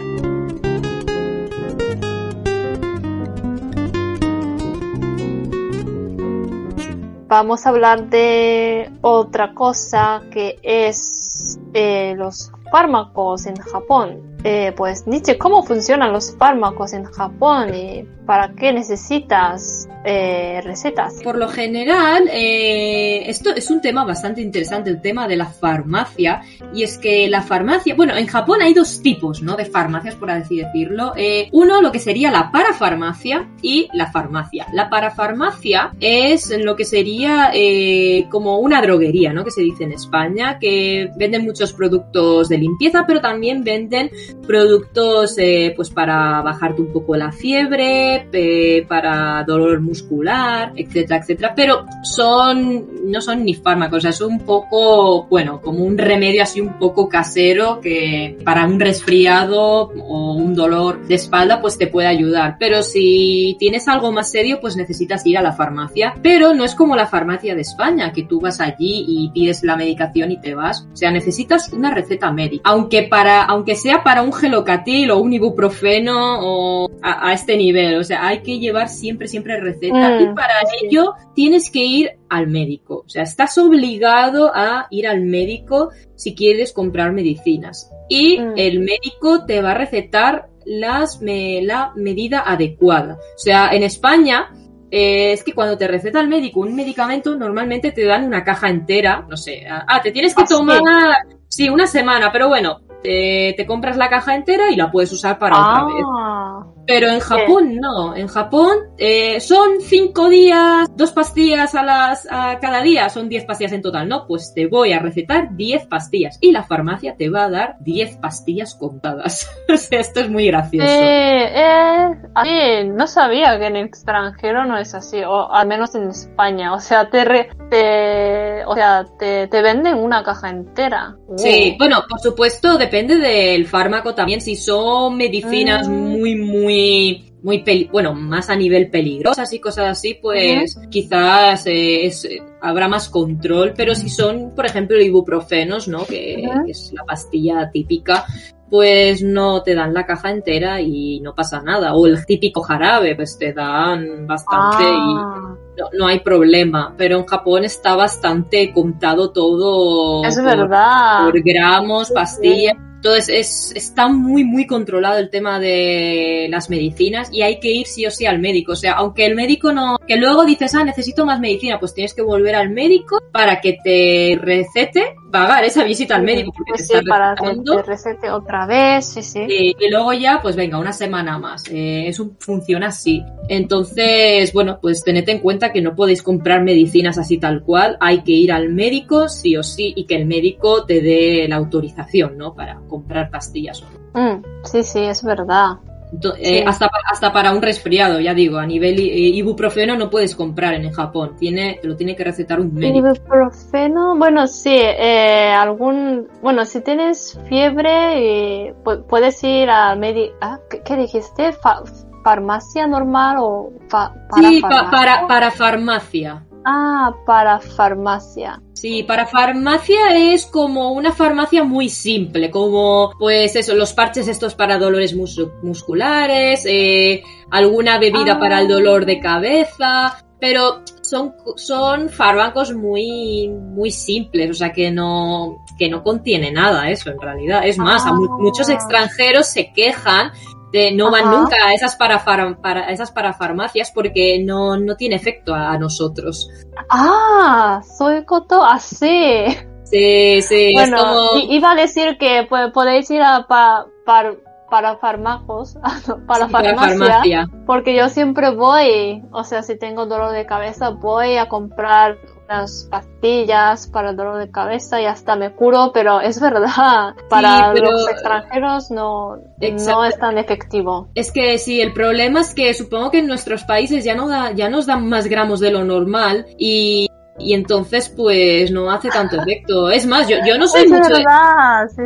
Vamos a hablar de otra cosa que es eh, los fármacos en Japón. Eh, pues Nietzsche, ¿cómo funcionan los fármacos en Japón para qué necesitas eh, recetas? Por lo general, eh, esto es un tema bastante interesante, el tema de la farmacia. Y es que la farmacia, bueno, en Japón hay dos tipos, ¿no? De farmacias, por así decirlo. Eh, uno, lo que sería la parafarmacia y la farmacia. La parafarmacia es lo que sería eh, como una droguería, ¿no? Que se dice en España, que venden muchos productos de limpieza, pero también venden productos, pues para bajarte un poco la fiebre, para dolor muscular, etcétera, etcétera, pero son, no son ni fármacos, o sea, son un poco, bueno, como un remedio así un poco casero que para un resfriado o un dolor de espalda pues te puede ayudar, pero si tienes algo más serio pues necesitas ir a la farmacia, pero no es como la farmacia de España, que tú vas allí y pides la medicación y te vas, o sea, necesitas una receta médica, aunque para, aunque sea para un gelocatil o un ibuprofeno o a, este nivel. O sea, hay que llevar siempre, siempre receta. y mm, para ello tienes que ir al médico. O sea, estás obligado a ir al médico si quieres comprar medicinas. Y mm. el médico te va a recetar las, la medida adecuada. O sea, en España, eh, es que cuando te receta el médico un medicamento, normalmente te dan una caja entera, no sé, ah, te tienes que ah, tomar, sí, una semana, pero bueno, te, compras la caja entera y la puedes usar para otra vez. Pero en Japón no. En Japón eh, son cinco días, dos pastillas a las a cada día, son diez pastillas en total. No, pues te voy a recetar diez pastillas y la farmacia te va a dar diez pastillas contadas. Esto es muy gracioso. Eh, eh, no sabía que en el extranjero no es así, o al menos en España. O sea, te, te o sea, te, te, venden una caja entera. Sí, bueno, por supuesto depende del fármaco también. Si son medicinas mm. muy, muy muy, bueno, más a nivel peligrosas y cosas así, pues quizás eh, habrá más control, pero si son, por ejemplo, ibuprofenos, ¿no? Que, es la pastilla típica, pues no te dan la caja entera y no pasa nada. O el típico jarabe, pues te dan bastante y ah. no, hay problema. Pero en Japón está bastante contado todo. Es verdad. Por gramos, pastillas. Entonces es, está muy, muy controlado el tema de las medicinas y hay que ir sí o sí al médico. O sea, aunque el médico no, que luego dices, ah, necesito más medicina, pues tienes que volver al médico para que te recete, pagar esa visita al médico porque pues te para que te recete otra vez, sí, sí. Y, luego ya, pues venga, una semana más. Eh, eso funciona así. Entonces, bueno, pues tened en cuenta que no podéis comprar medicinas así tal cual. Hay que ir al médico sí o sí y que el médico te dé la autorización, ¿no? Para comprar pastillas. Mm, sí, sí, es verdad. Eh, hasta, hasta para un resfriado, ya digo, a nivel eh, ibuprofeno no puedes comprar en Japón, tiene, te lo tiene que recetar un médico. Ibuprofeno, bueno, sí, eh, algún, bueno, si tienes fiebre, puedes ir a médico, ah, ¿qué, dijiste? ¿Farmacia normal o para Sí, para, para farmacia. Ah, para farmacia. Sí, para farmacia es como una farmacia muy simple, como pues eso, los parches estos para dolores musculares, eh, alguna bebida ah. para el dolor de cabeza, pero son, son fármacos muy, muy simples, o sea que no, que no contiene nada eso en realidad. Es más, muchos ah. extranjeros se quejan de no van nunca a esas para, para esas para farmacias porque no, no tiene efecto a, nosotros. Ah, soy coto así. Sí, sí. Bueno, iba a decir que podéis ir a pa, para fármacos, para, farmacia, porque yo siempre voy, o sea, si tengo dolor de cabeza, voy a comprar unas pastillas para el dolor de cabeza y hasta me curo, pero es verdad, para los extranjeros no, no es tan efectivo. Es que sí, el problema es que supongo que en nuestros países ya, no da, ya nos dan más gramos de lo normal y y entonces pues no hace tanto efecto. Es más, yo, yo no soy mucho de,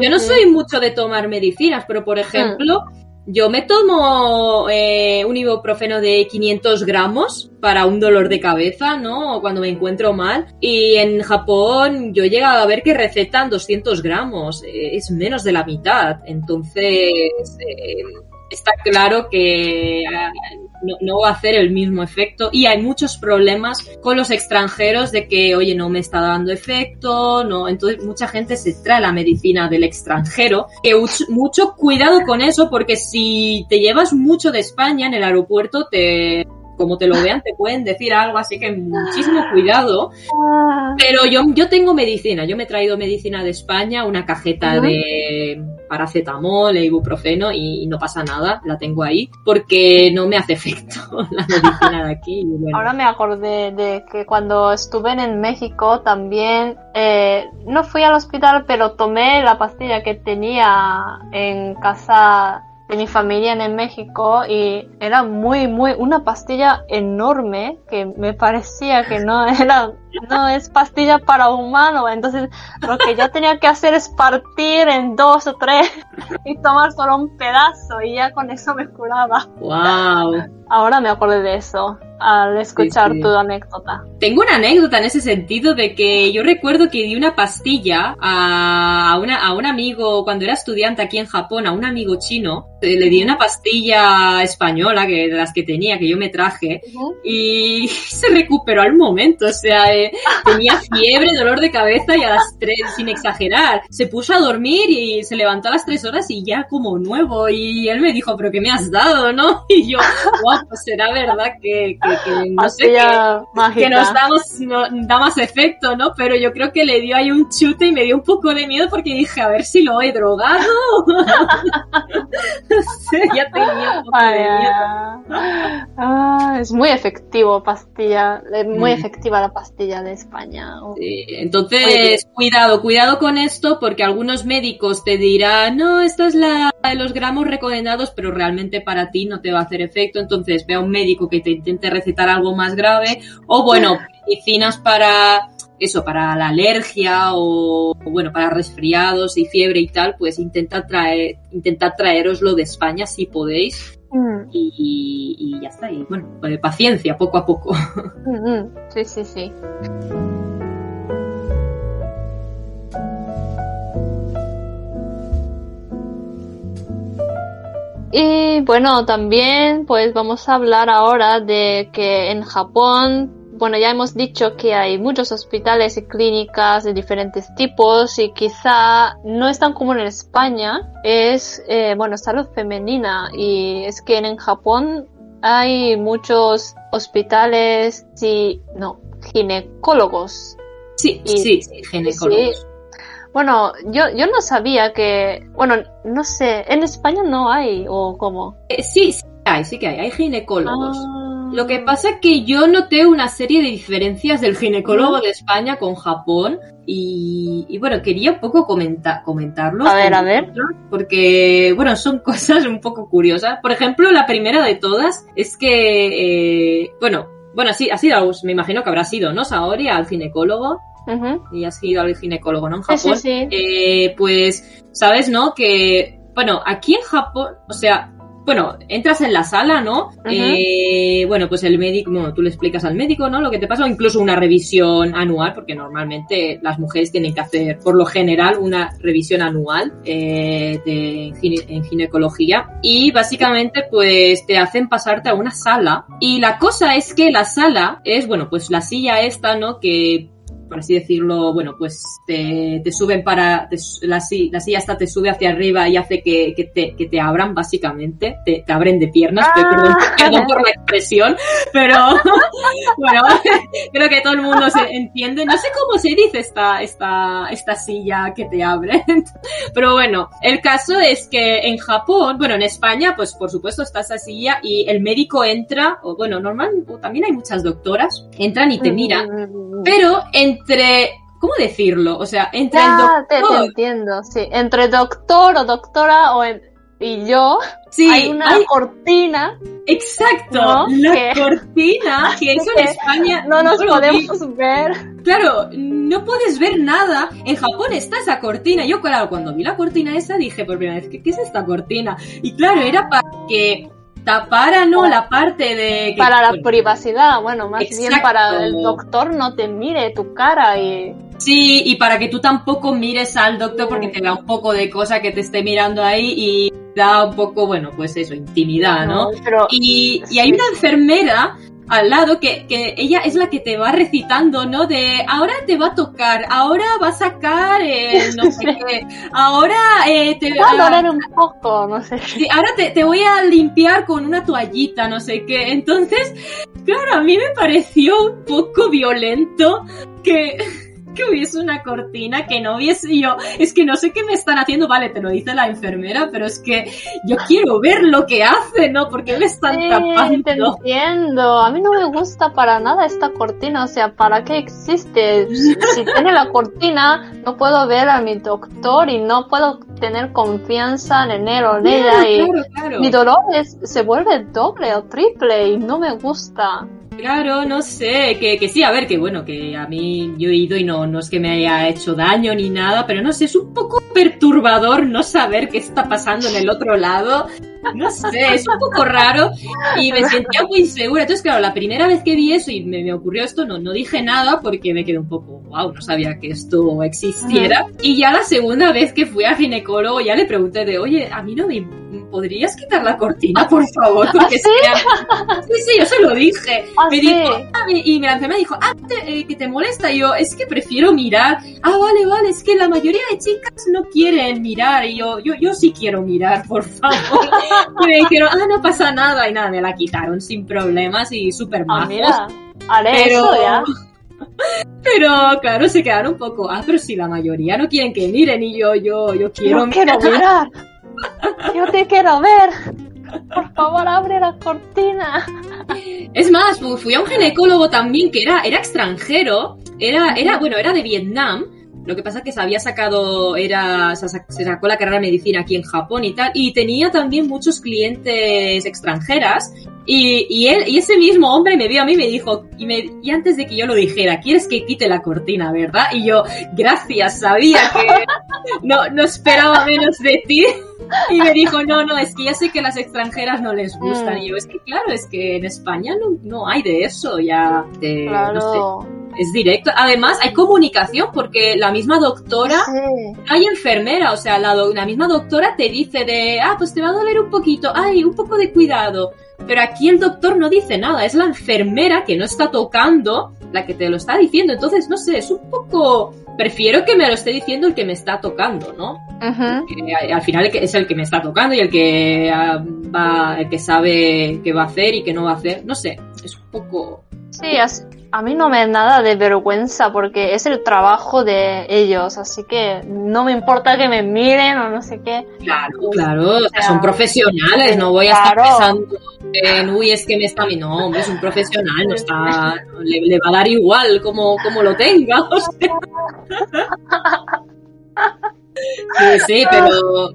yo no soy mucho de tomar medicinas, pero por ejemplo, yo me tomo eh, un ibuprofeno de 500 gramos para un dolor de cabeza, ¿no? Cuando me encuentro mal. Y en Japón yo he llegado a ver que recetan 200 gramos. Eh, es menos de la mitad. Entonces, eh, está claro que no, va a hacer el mismo efecto. Y hay muchos problemas con los extranjeros de que, oye, no me está dando efecto, no, entonces mucha gente se trae la medicina del extranjero, que mucho cuidado con eso porque si te llevas mucho de España en el aeropuerto te como te lo vean, te pueden decir algo, así que muchísimo cuidado. Ah. Pero yo, yo tengo medicina, yo me he traído medicina de España, una cajeta de paracetamol e ibuprofeno y, no pasa nada, la tengo ahí, porque no me hace efecto la medicina de aquí. Ahora me acordé de que cuando estuve en México también, eh, no fui al hospital, pero tomé la pastilla que tenía en casa de mi familia en México y era muy, muy, una pastilla enorme que me parecía que no era, no es pastilla para humano. Entonces lo que yo tenía que hacer es partir en dos o tres y tomar solo un pedazo y ya con eso me curaba. Wow. Ahora me acordé de eso al escuchar tu anécdota. Tengo una anécdota en ese sentido de que yo recuerdo que di una pastilla a, una, a un amigo cuando era estudiante aquí en Japón, a un amigo chino. Le di una pastilla española que de las que tenía, que yo me traje, y se recuperó al momento. O sea, eh, tenía fiebre, dolor de cabeza y a las tres, sin exagerar, se puso a dormir y se levantó a las tres horas y ya como nuevo. Y él me dijo, pero ¿qué me has dado, no? Y yo, wow, pues será verdad que, que, no sé, que, nos damos, no, da más efecto, ¿no? Pero yo creo que le dio ahí un chute y me dio un poco de miedo porque dije, a ver si lo he drogado. ya tenía un poco de miedo. Ah, es muy efectivo pastilla, muy mm. efectiva la pastilla de España. Sí, entonces, cuidado, cuidado con esto porque algunos médicos te dirán, no, esta es la de los gramos recomendados, pero realmente para ti no te va a hacer efecto. Entonces, ve a un médico que te intente recetar algo más grave o, bueno, medicinas para eso, para la alergia o, bueno, para resfriados y fiebre y tal, pues intenta traer, intentad traeroslo de España si podéis. Mm. Y, ya está, y bueno, pues, paciencia, poco a poco. Mm, mm. Sí, sí, sí. Y bueno, también pues vamos a hablar ahora de que en Japón, bueno, ya hemos dicho que hay muchos hospitales y clínicas de diferentes tipos y quizá no es tan común en España, es, eh, bueno, salud femenina y es que en Japón hay muchos hospitales, sí, no, ginecólogos. Sí, sí, sí, ginecólogos. Bueno, yo, yo no sabía que, bueno, no sé, en España no hay o cómo. Eh, sí, sí hay, sí que hay, hay ginecólogos. Ah. Lo que pasa es que yo noté una serie de diferencias del ginecólogo de España con Japón y, bueno, quería un poco comentar, comentarlo. A ver, a ver. Porque, bueno, son cosas un poco curiosas. Por ejemplo, la primera de todas es que, eh, bueno, bueno, sí, ha sido, me imagino que habrá sido, ¿no? Saori al ginecólogo y has ido al ginecólogo, ¿no? En Japón. Eh, pues, sabes, ¿no? Que, bueno, aquí en Japón, o sea, bueno, entras en la sala, ¿no? eh, bueno, pues el médico, bueno, tú le explicas al médico, ¿no? Lo que te pasa, o incluso una revisión anual, porque normalmente las mujeres tienen que hacer, por lo general, una revisión anual eh, de, en ginecología. Y básicamente, pues te hacen pasarte a una sala. Y la cosa es que la sala es, bueno, pues la silla esta, ¿no? Que por así decirlo, bueno, pues te, suben para, la, silla hasta te sube hacia arriba y hace que, te, que te abran básicamente, te, abren de piernas, ah. perdón, por la expresión, pero bueno, creo que todo el mundo se entiende, no sé cómo se dice esta, esta, esta silla que te abre, pero bueno, el caso es que en Japón, bueno, en España, pues por supuesto está esa silla y el médico entra, o bueno, normal, también hay muchas doctoras, entran y te miran, mm. pero en entre ¿cómo decirlo? O sea, entre el doctor... Te, entiendo, sí. Entre doctor o doctora o y yo sí, hay una cortina. Exacto, la cortina que eso en España no nos podemos ver. Claro, no puedes ver nada. En Japón está esa cortina. Yo, claro, cuando vi la cortina esa dije por primera vez, ¿qué, qué es esta cortina? Y claro, era para que tapara no la parte de para la privacidad bueno más bien para el doctor no te mire tu cara y sí y para que tú tampoco mires al doctor porque te da un poco de cosa que te esté mirando ahí y da un poco bueno pues eso intimidad no, y, y hay una enfermera al lado, que, que, ella es la que te va recitando, ¿no? De ahora te va a tocar, ahora va a sacar el no sé qué, ahora eh, te va a doler un poco, no sé. Sí, ahora te, te voy a limpiar con una toallita, no sé qué. Entonces, claro, a mí me pareció un poco violento que que hubiese una cortina, que no hubiese yo. Es que no sé qué me están haciendo. Vale, te lo dice la enfermera, pero es que yo quiero ver lo que hace, ¿no? Porque me están Sí, tapando. te entiendo. A mí no me gusta para nada esta cortina. O sea, ¿para qué existe? Si, si tiene la cortina, no puedo ver a mi doctor y no puedo tener confianza en él o en ella. Y Claro, claro. mi dolor es- se vuelve doble o triple y no me gusta. Claro, no sé, que, que sí, a ver, que bueno, que a mí yo he ido y no, no es que me haya hecho daño ni nada, pero no sé, es un poco perturbador no saber qué está pasando en el otro lado. No sé, es un poco raro y me sentía muy insegura. Entonces, claro, la primera vez que vi eso y me, me ocurrió esto, no, no dije nada porque me quedé un poco, wow, no sabía que esto existiera. Y ya la segunda vez que fui al ginecólogo ya le pregunté de, oye, a mí no me podrías quitar la cortina, por favor, porque ¿Ah, sí? sea- sí, sí, yo se lo dije. Ah, Me dijo, ah, y la enfermera dijo, ah, te- eh, que te molesta. Y yo, es que prefiero mirar. Ah, vale, vale, es que la mayoría de chicas no quieren mirar. Y yo, yo, yo sí quiero mirar, por favor. y me dijeron, ah, no pasa nada. Y nada, me la quitaron sin problemas y súper Ah, mira, haré pero, eso ya. pero, claro, se quedaron un poco, ah, pero si la mayoría no quieren que miren. Y yo, yo, yo quiero Yo quiero mirar. Yo te quiero ver. Por favor, abre la cortina. Es más, fu- fui a un ginecólogo también que era, era extranjero, era, era, bueno, era de Vietnam. Lo que pasa es que se había sacado, era, se sacó la carrera de medicina aquí en Japón y tal, y tenía también muchos clientes extranjeras. Y, y él, y ese mismo hombre me vio a mí y me dijo, y, me, y antes de que yo lo dijera, ¿quieres que quite la cortina, verdad? Y yo, gracias, sabía que no, no esperaba menos de ti. Y me dijo, no, no, es que ya sé que las extranjeras no les gustan. Mm. Y yo, es que claro, es que en España no, no hay de eso, ya, de, no sé. Es directo. Además, hay comunicación porque la misma doctora, Sí. hay enfermera, o sea, la, do- la misma doctora te dice de, ah, pues te va a doler un poquito, ay, un poco de cuidado. Pero aquí el doctor no dice nada, es la enfermera que no está tocando la que te lo está diciendo. Entonces, no sé, es un poco... Prefiero que me lo esté diciendo el que me está tocando, ¿no? Que al final es el que me está tocando y el que ah, va, el que sabe qué va a hacer y qué no va a hacer. No sé, es un poco... Sí, a mí no me da nada de vergüenza porque es el trabajo de ellos, así que no me importa que me miren o no sé qué. Claro, claro, o sea, sea, son profesionales, no voy a estar pensando en, uy, es que me está... No, hombre, es un profesional, no está... Le, le va a dar igual como, como lo tenga, o sea. Sí, sí, pero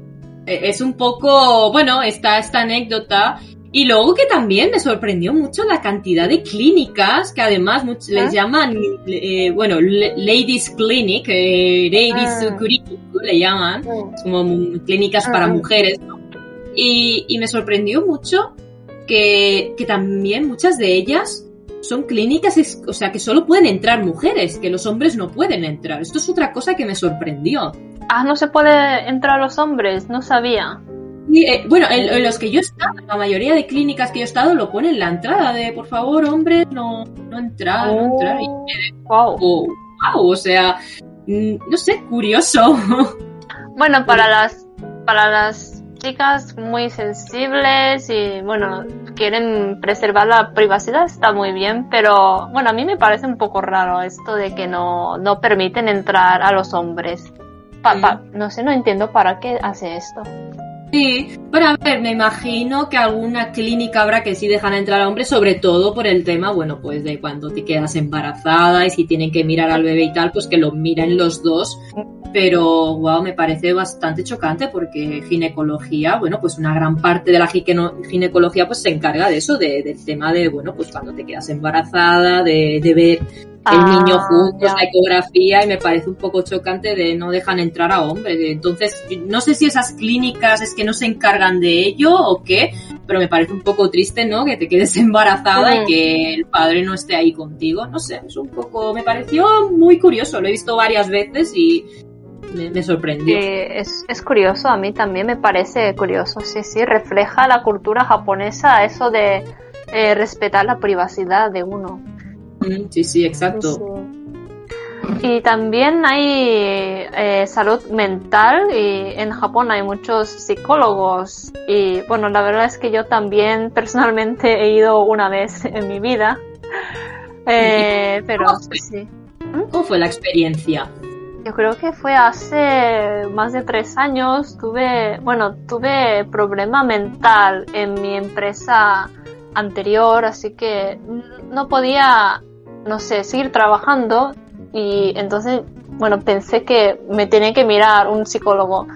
eh, es un poco, bueno, está esta anécdota. Y luego que también me sorprendió mucho la cantidad de clínicas que además much- les ¿Ah? llaman, eh, bueno, Ladies Clinic, eh, Ladies Ah. Clinic, le llaman como clínicas para Ah. mujeres, ¿no? Y, y me sorprendió mucho que, que también muchas de ellas son clínicas, es- o sea, que solo pueden entrar mujeres, que los hombres no pueden entrar. Esto es otra cosa que me sorprendió. Ah, no se puede entrar los hombres, no sabía. Y, eh, bueno, en, en los que yo he estado, la mayoría de clínicas que yo he estado lo ponen en la entrada de, por favor, hombres, no, no entrar, no entrar. Y, Wow. oh, wow, o sea, mm, no sé, curioso. Bueno, para las para las chicas muy sensibles y bueno, quieren preservar la privacidad está muy bien, pero bueno, a mí me parece un poco raro esto de que no no permiten entrar a los hombres. Pa- pa- no sé, no entiendo para qué hace esto. Sí, pero a ver, me imagino que alguna clínica habrá que sí dejan entrar a hombres, sobre todo por el tema, bueno, pues de cuando te quedas embarazada y si tienen que mirar al bebé y tal, pues que lo miren los dos. Pero, wow, me parece bastante chocante porque ginecología, bueno, pues una gran parte de la gine- ginecología pues se encarga de eso, de- del tema de, bueno, pues cuando te quedas embarazada, de, de ver el Ah, niño juntos, la ecografía, y me parece un poco chocante de no dejan entrar a hombres. Entonces, no sé si esas clínicas es que no se encargan de ello o qué, pero me parece un poco triste, ¿no? Que te quedes embarazada y Mm. que el padre no esté ahí contigo. No sé, es un poco, me pareció muy curioso. Lo he visto varias veces y me, me sorprendió. Sí, es, es curioso, a mí también me parece curioso, sí, sí, refleja la cultura japonesa eso de eh, respetar la privacidad de uno. Sí, sí, exacto. Sí. Y también hay eh, salud mental y en Japón hay muchos psicólogos y bueno, la verdad es que yo también personalmente he ido una vez en mi vida, Eh, pero sí. ¿Cómo fue la experiencia? Yo creo que fue hace más de tres años. Tuve, bueno, tuve problema mental en mi empresa anterior, así que no podía, no sé, seguir trabajando y entonces, bueno, pensé que me tenía que mirar un psicólogo.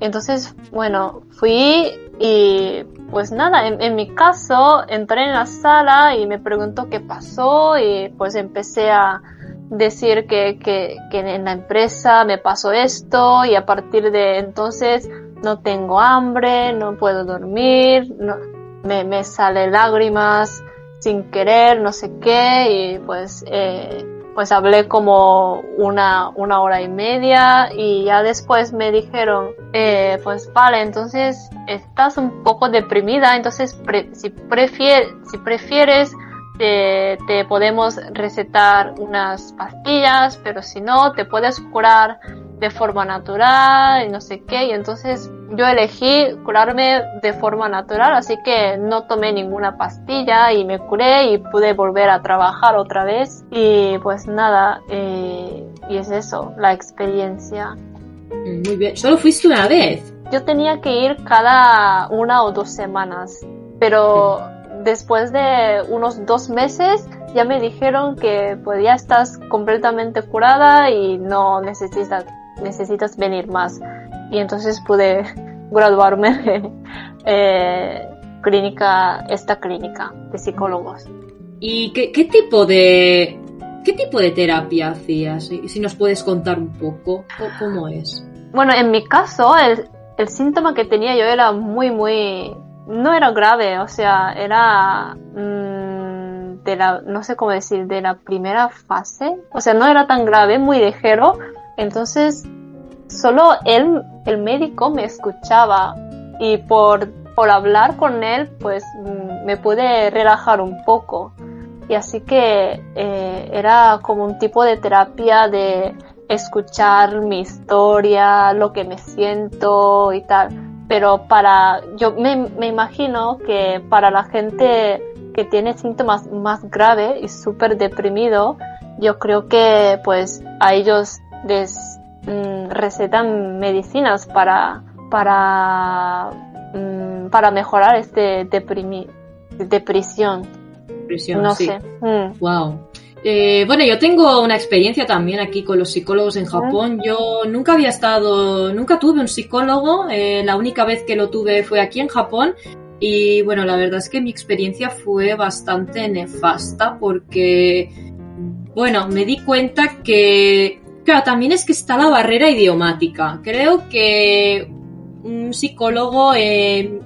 Entonces, bueno, fui y pues nada, en, mi caso entré en la sala y me preguntó qué pasó y pues empecé a decir que, que, que en la empresa me pasó esto y a partir de entonces no tengo hambre, no puedo dormir, no, me, me sale lágrimas sin querer, no sé qué y pues eh, pues hablé como una, una hora y media y ya después me dijeron, eh, pues vale, entonces estás un poco deprimida, entonces si, si prefieres te, podemos recetar unas pastillas, pero si no, te puedes curar de forma natural y no sé qué. Y entonces yo elegí curarme de forma natural, así que no tomé ninguna pastilla y me curé y pude volver a trabajar otra vez. Y pues nada, eh, y es eso, la experiencia. Muy bien, ¿solo fuiste una vez? Yo tenía que ir cada una o dos semanas, pero después de unos dos meses ya me dijeron que pues ya estás completamente curada y no necesitas necesitas venir más. Y entonces pude graduarme de eh, clínica, esta clínica de psicólogos. ¿Y qué, qué, tipo de qué tipo de terapia hacías? Si nos puedes contar un poco, ¿cómo es? Bueno, en mi caso, el, el síntoma que tenía yo era muy, muy, no era grave, o sea, era mmm, de la, no sé cómo decir, de la primera fase, o sea, no era tan grave, muy ligero, entonces, solo él, el médico me escuchaba y por, por hablar con él, pues mm, me pude relajar un poco. Y así que eh, era como un tipo de terapia de escuchar mi historia, lo que me siento y tal. Pero para, yo me, me imagino que para la gente que tiene síntomas más graves y súper deprimido, yo creo que pues a ellos les mm, recetan medicinas para para mm, para mejorar este deprimi depresión. Depresión, no sé. Wow. Mm. Eh, bueno, yo tengo una experiencia también aquí con los psicólogos en Japón. Yo nunca había estado, nunca tuve un psicólogo. Eh, la única vez que lo tuve fue aquí en Japón. Y bueno, la verdad es que mi experiencia fue bastante nefasta porque, bueno, me di cuenta que Claro, también es que está la barrera idiomática. Creo que un psicólogo, eh,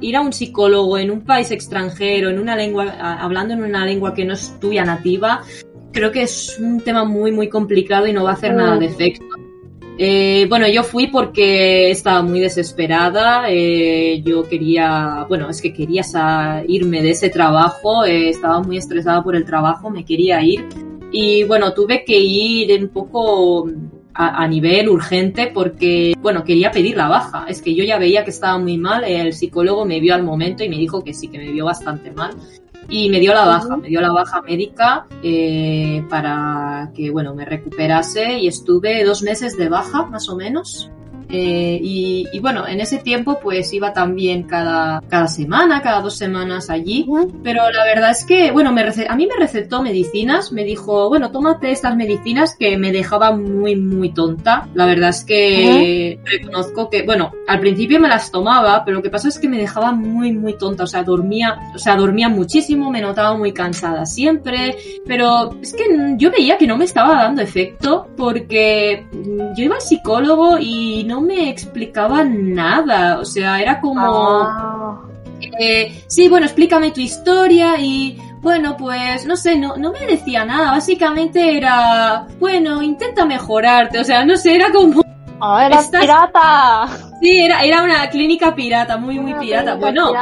ir a un psicólogo en un país extranjero, en una lengua, hablando en una lengua que no es tuya nativa, creo que es un tema muy, muy complicado y no va a hacer nada de mm. efecto. Eh, bueno, yo fui porque estaba muy desesperada. Eh, yo quería, bueno, es que quería irme de ese trabajo. estaba muy estresada por el trabajo, me quería ir. Y bueno, tuve que ir un poco a, nivel urgente porque, bueno, quería pedir la baja. Es que yo ya veía que estaba muy mal, el psicólogo me vio al momento y me dijo que sí, que me vio bastante mal. Y me dio la baja, me dio la baja médica eh, para que, bueno, me recuperase y estuve dos meses de baja, más o menos. Eh, y, bueno, en ese tiempo pues iba también cada, cada semana, cada dos semanas allí, pero la verdad es que, bueno, me a mí me recetó medicinas, me dijo, bueno, tómate estas medicinas que me dejaba muy, muy tonta. La verdad es que reconozco que, bueno, al principio me las tomaba, pero lo que pasa es que me dejaba muy, muy tonta, o sea, dormía, o sea, dormía muchísimo, me notaba muy cansada siempre, pero es que yo veía que no me estaba dando efecto porque yo iba al psicólogo y no me explicaba nada. O sea, era como... Ah. Eh, sí, bueno, explícame tu historia y... Bueno, pues no sé, no, no me decía nada. Básicamente era, bueno, intenta mejorarte. O sea, no sé, era como... ¡Oh, era pirata! Sí, era, era una clínica pirata, muy, muy pirata. Bueno,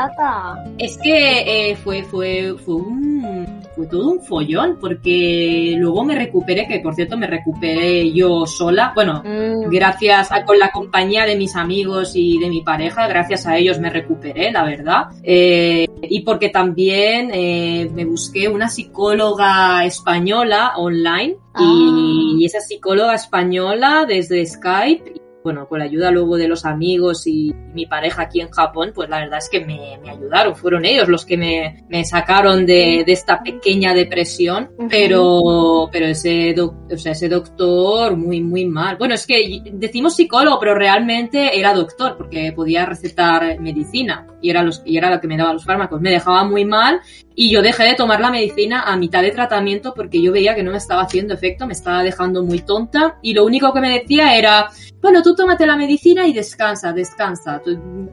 es que eh, fue, fue, fue un fue todo un follón porque luego me recuperé, que por cierto me recuperé yo sola, bueno, Mm, gracias a con la compañía de mis amigos y de mi pareja, gracias a ellos me recuperé, la verdad. Eh, y porque también eh, me busqué una psicóloga española online y, Ah. y esa psicóloga española desde Skype bueno, con la ayuda luego de los amigos y mi pareja aquí en Japón, pues la verdad es que me, me ayudaron, fueron ellos los que me, me sacaron de, de esta pequeña depresión, pero, pero ese, doc- o sea, ese doctor muy, muy mal. Bueno, es que decimos psicólogo, pero realmente era doctor, porque podía recetar medicina y era, los, y era lo que me daba los fármacos. Me dejaba muy mal y yo dejé de tomar la medicina a mitad de tratamiento porque yo veía que no me estaba haciendo efecto, me estaba dejando muy tonta y lo único que me decía era, bueno, tú tómate la medicina y descansa, descansa.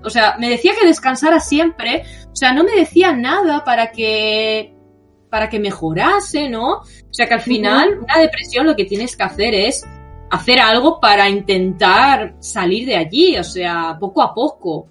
O sea, me decía que descansara siempre, o sea, no me decía nada para que para que mejorase, ¿no? O sea, que al final una depresión lo que tienes que hacer es hacer algo para intentar salir de allí, o sea, poco a poco.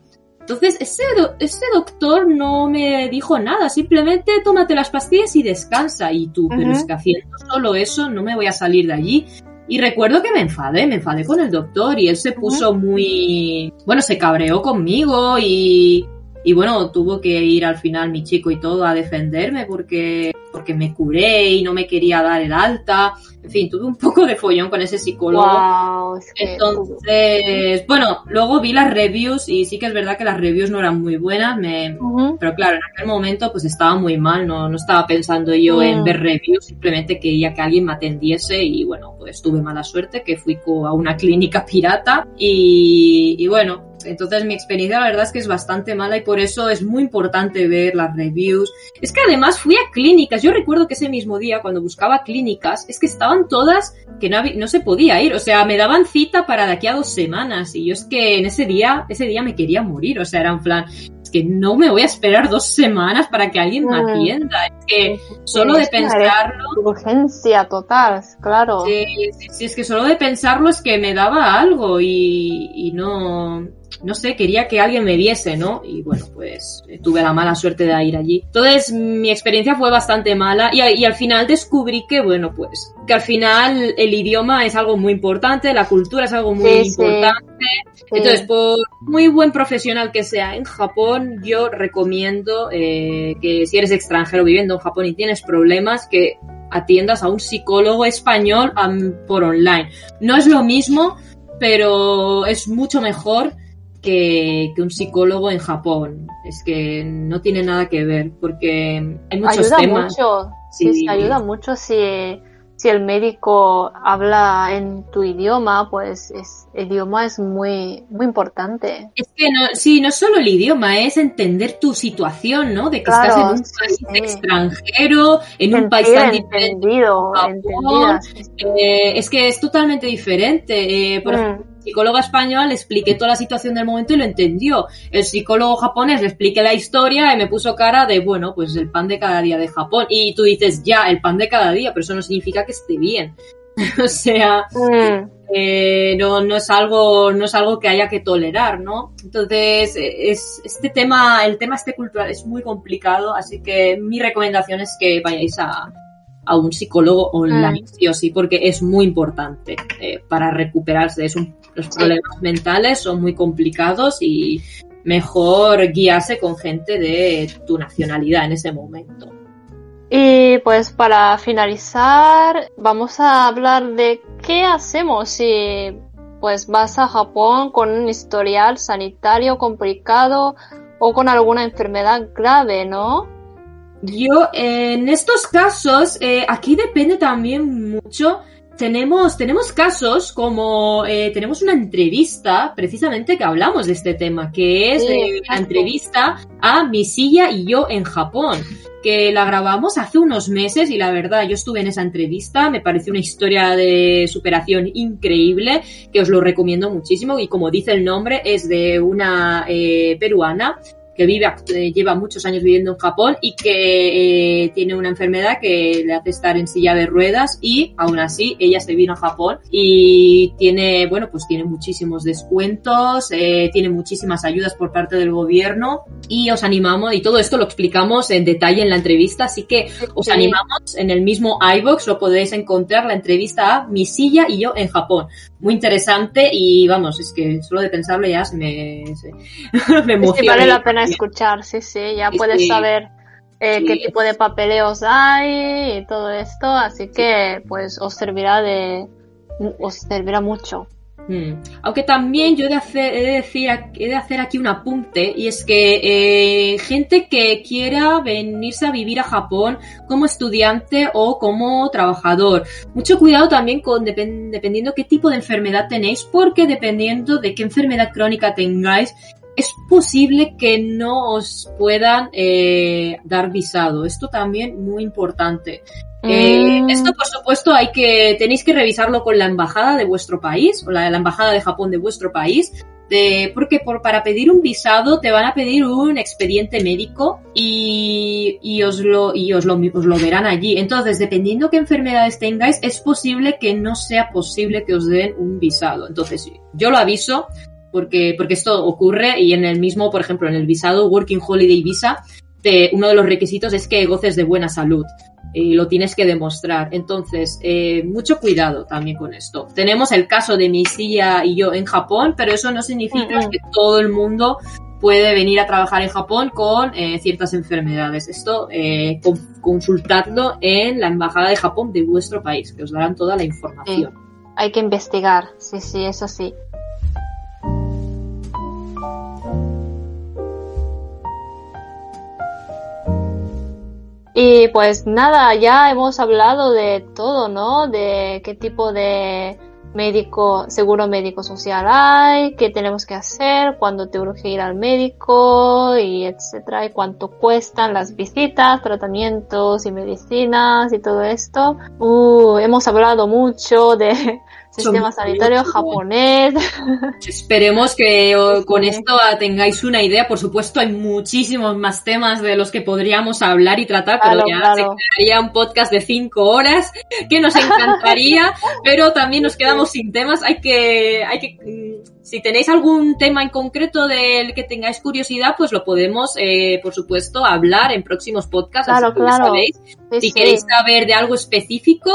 Entonces, ese, do- ese doctor no me dijo nada, simplemente tómate las pastillas y descansa. Y tú, pero es que haciendo solo eso no me voy a salir de allí. Y recuerdo que me enfadé, me enfadé con el doctor y él se puso muy... Bueno, se cabreó conmigo y... Y bueno, tuvo que ir al final mi chico y todo a defenderme porque, porque me curé y no me quería dar el alta. En fin, tuve un poco de follón con ese psicólogo. Wow, es que- Entonces, bueno, luego vi las reviews y sí que es verdad que las reviews no eran muy buenas, me, Ujú. pero claro, en aquel momento pues estaba muy mal, no, no estaba pensando yo en Mm. ver reviews, simplemente quería que alguien me atendiese y bueno, pues tuve mala suerte que fui a una clínica pirata y, y bueno, entonces mi experiencia la verdad es que es bastante mala y por eso es muy importante ver las reviews. Es que además fui a clínicas, yo recuerdo que ese mismo día cuando buscaba clínicas, es que estaban todas que no, había- no se podía ir, o sea, me daban cita para de aquí a dos semanas y yo es que en ese día, ese día me quería morir, o sea, era en plan, es que no me voy a esperar dos semanas para que alguien me Mm. atienda, es que solo de pensarlo, Urgencia total, claro. sí, sí, sí, es que solo de pensarlo es que me daba algo y, y no, no sé, quería que alguien me viese, ¿no? Y bueno, pues tuve la mala suerte de ir allí. Entonces, mi experiencia fue bastante mala y, al final descubrí que, bueno, pues, que al final el idioma es algo muy importante, la cultura es algo muy Sí, importante. Sí. Entonces, por muy buen profesional que sea en Japón, yo recomiendo eh, que si eres extranjero viviendo en Japón y tienes problemas, que atiendas a un psicólogo español por online. No es lo mismo, pero es mucho mejor que, que un psicólogo en Japón. Es que no tiene nada que ver, porque hay muchos ayuda temas. mucho, sí, ayuda mucho si, si el médico habla en tu idioma, pues es, el idioma es muy, muy importante. Es que no, sí, no solo el idioma, es entender tu situación, ¿no? De que Claro, estás en un país sí. extranjero, en un país tan diferente. entendido, Japón. Eh, es que es totalmente diferente. Eh, por ejemplo, Mm, el psicólogo español le expliqué toda la situación del momento y lo entendió. El psicólogo japonés le expliqué la historia y me puso cara de, bueno, pues el pan de cada día de Japón. Y tú dices, ya, el pan de cada día, pero eso no significa que esté bien. o sea, mm, eh, no, no es algo, no es algo que haya que tolerar, ¿no? Entonces, es, este tema, el tema este cultural es muy complicado, así que mi recomendación es que vayáis a, a un psicólogo online, Mm. sí o sí, porque es muy importante eh, para recuperarse. Es un- los problemas mentales son muy complicados y mejor guiarse con gente de tu nacionalidad en ese momento. Y pues para finalizar, vamos a hablar de qué hacemos si pues vas a Japón con un historial sanitario complicado o con alguna enfermedad grave, ¿no? Yo, en estos casos, eh, aquí depende también mucho. Tenemos, tenemos casos como eh, tenemos una entrevista precisamente que hablamos de este tema, que es eh, la entrevista a Misilla y yo en Japón, que la grabamos hace unos meses y la verdad yo estuve en esa entrevista, me pareció una historia de superación increíble, que os lo recomiendo muchísimo y como dice el nombre es de una eh, peruana que vive, eh, lleva muchos años viviendo en Japón y que eh, tiene una enfermedad que le hace estar en silla de ruedas y aún así ella se vino a Japón y tiene, bueno, pues tiene muchísimos descuentos, eh, tiene muchísimas ayudas por parte del gobierno y os animamos, y todo esto lo explicamos en detalle en la entrevista, así que os animamos en el mismo iBox, lo podéis encontrar la entrevista a Mi silla y yo en Japón. Muy interesante y vamos, es que solo de pensarlo ya se me, me emociona. Vale la pena escuchar, sí, sí, ya puedes saber eh, qué tipo de papeleos hay y todo esto, así que pues os servirá de, os servirá mucho. Hmm. Aunque también yo he de, hacer, he, de decir, he de hacer aquí un apunte y es que eh, gente que quiera venirse a vivir a Japón como estudiante o como trabajador, mucho cuidado también con dependiendo qué tipo de enfermedad tenéis porque dependiendo de qué enfermedad crónica tengáis es posible que no os puedan eh, dar visado. Esto también muy importante. Eh, mm. esto, por supuesto, hay que tenéis que revisarlo con la embajada de vuestro país o la, la embajada de Japón de vuestro país. De, porque por, para pedir un visado te van a pedir un expediente médico y, y, os, lo, y os, lo, os lo verán allí. Entonces, dependiendo qué enfermedades tengáis, es posible que no sea posible que os den un visado. Entonces, yo lo aviso porque, porque esto ocurre y en el mismo, por ejemplo, en el visado Working Holiday Visa, uno de los requisitos es que goces de buena salud y lo tienes que demostrar. Entonces, eh, mucho cuidado también con esto. Tenemos el caso de mi silla y yo en Japón, pero eso no significa que todo el mundo puede venir a trabajar en Japón con eh, ciertas enfermedades. Esto eh, consultadlo en la embajada de Japón de vuestro país, que os darán toda la información. Hay que investigar, sí, sí, eso sí. Y pues nada, ya hemos hablado de todo, ¿no? De qué tipo de médico, seguro médico social hay, qué tenemos que hacer, cuándo te urge ir al médico y etcétera, y cuánto cuestan las visitas, tratamientos y medicinas y todo esto. Uh, hemos hablado mucho de Sistema sanitario japonés. Esperemos que con esto tengáis una idea. Por supuesto, hay muchísimos más temas de los que podríamos hablar y tratar, pero ya se quedaría un podcast de cinco horas que nos encantaría, pero también nos quedamos sin temas. Hay que, hay que, mm, si tenéis algún tema en concreto del que tengáis curiosidad, pues lo podemos, eh, por supuesto, hablar en próximos podcasts. Claro, claro. si queréis saber de algo específico,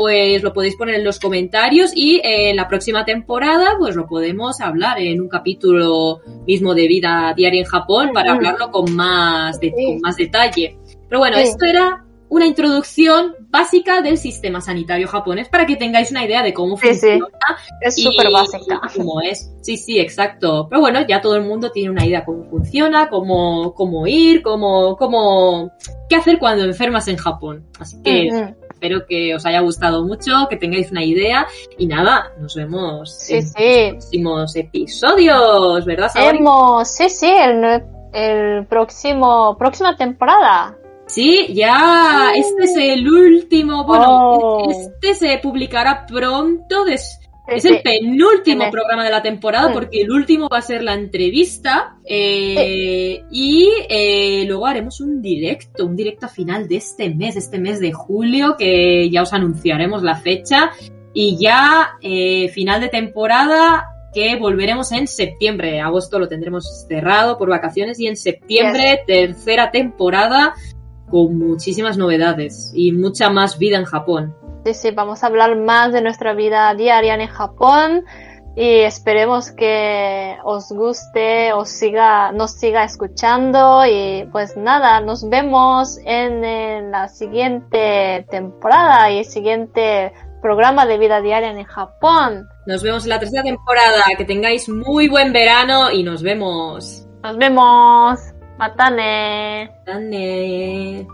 pues lo podéis poner en los comentarios y en la próxima temporada pues lo podemos hablar en un capítulo mismo de vida diaria en Japón para hablarlo con más, con más detalle. Pero bueno, esto era una introducción básica del sistema sanitario japonés para que tengáis una idea de cómo funciona. Es súper básica. Cómo es. Sí, sí, exacto. Pero bueno, ya todo el mundo tiene una idea de cómo funciona, cómo, cómo ir, cómo, cómo, qué hacer cuando enfermas en Japón. Así que espero que os haya gustado mucho, que tengáis una idea y nada, nos vemos en los próximos episodios, ¿verdad? Hemos, sí, sí, el, el próximo, próxima temporada. Sí, ya, este es el último, bueno, oh. este se publicará pronto, después es el penúltimo programa de la temporada porque el último va a ser la entrevista eh, y eh, luego haremos un directo, un directo final de este mes, este mes de julio que ya os anunciaremos la fecha y ya eh, final de temporada que volveremos en septiembre. Agosto lo tendremos cerrado por vacaciones y en septiembre tercera temporada con muchísimas novedades y mucha más vida en Japón. Sí, sí, vamos a hablar más de nuestra vida diaria en Japón y esperemos que os guste, os siga, nos siga escuchando y pues nada, nos vemos en, la siguiente temporada y siguiente programa de vida diaria en Japón. Nos vemos en la tercera temporada, que tengáis muy buen verano y nos vemos. Nos vemos. Matane. Matane.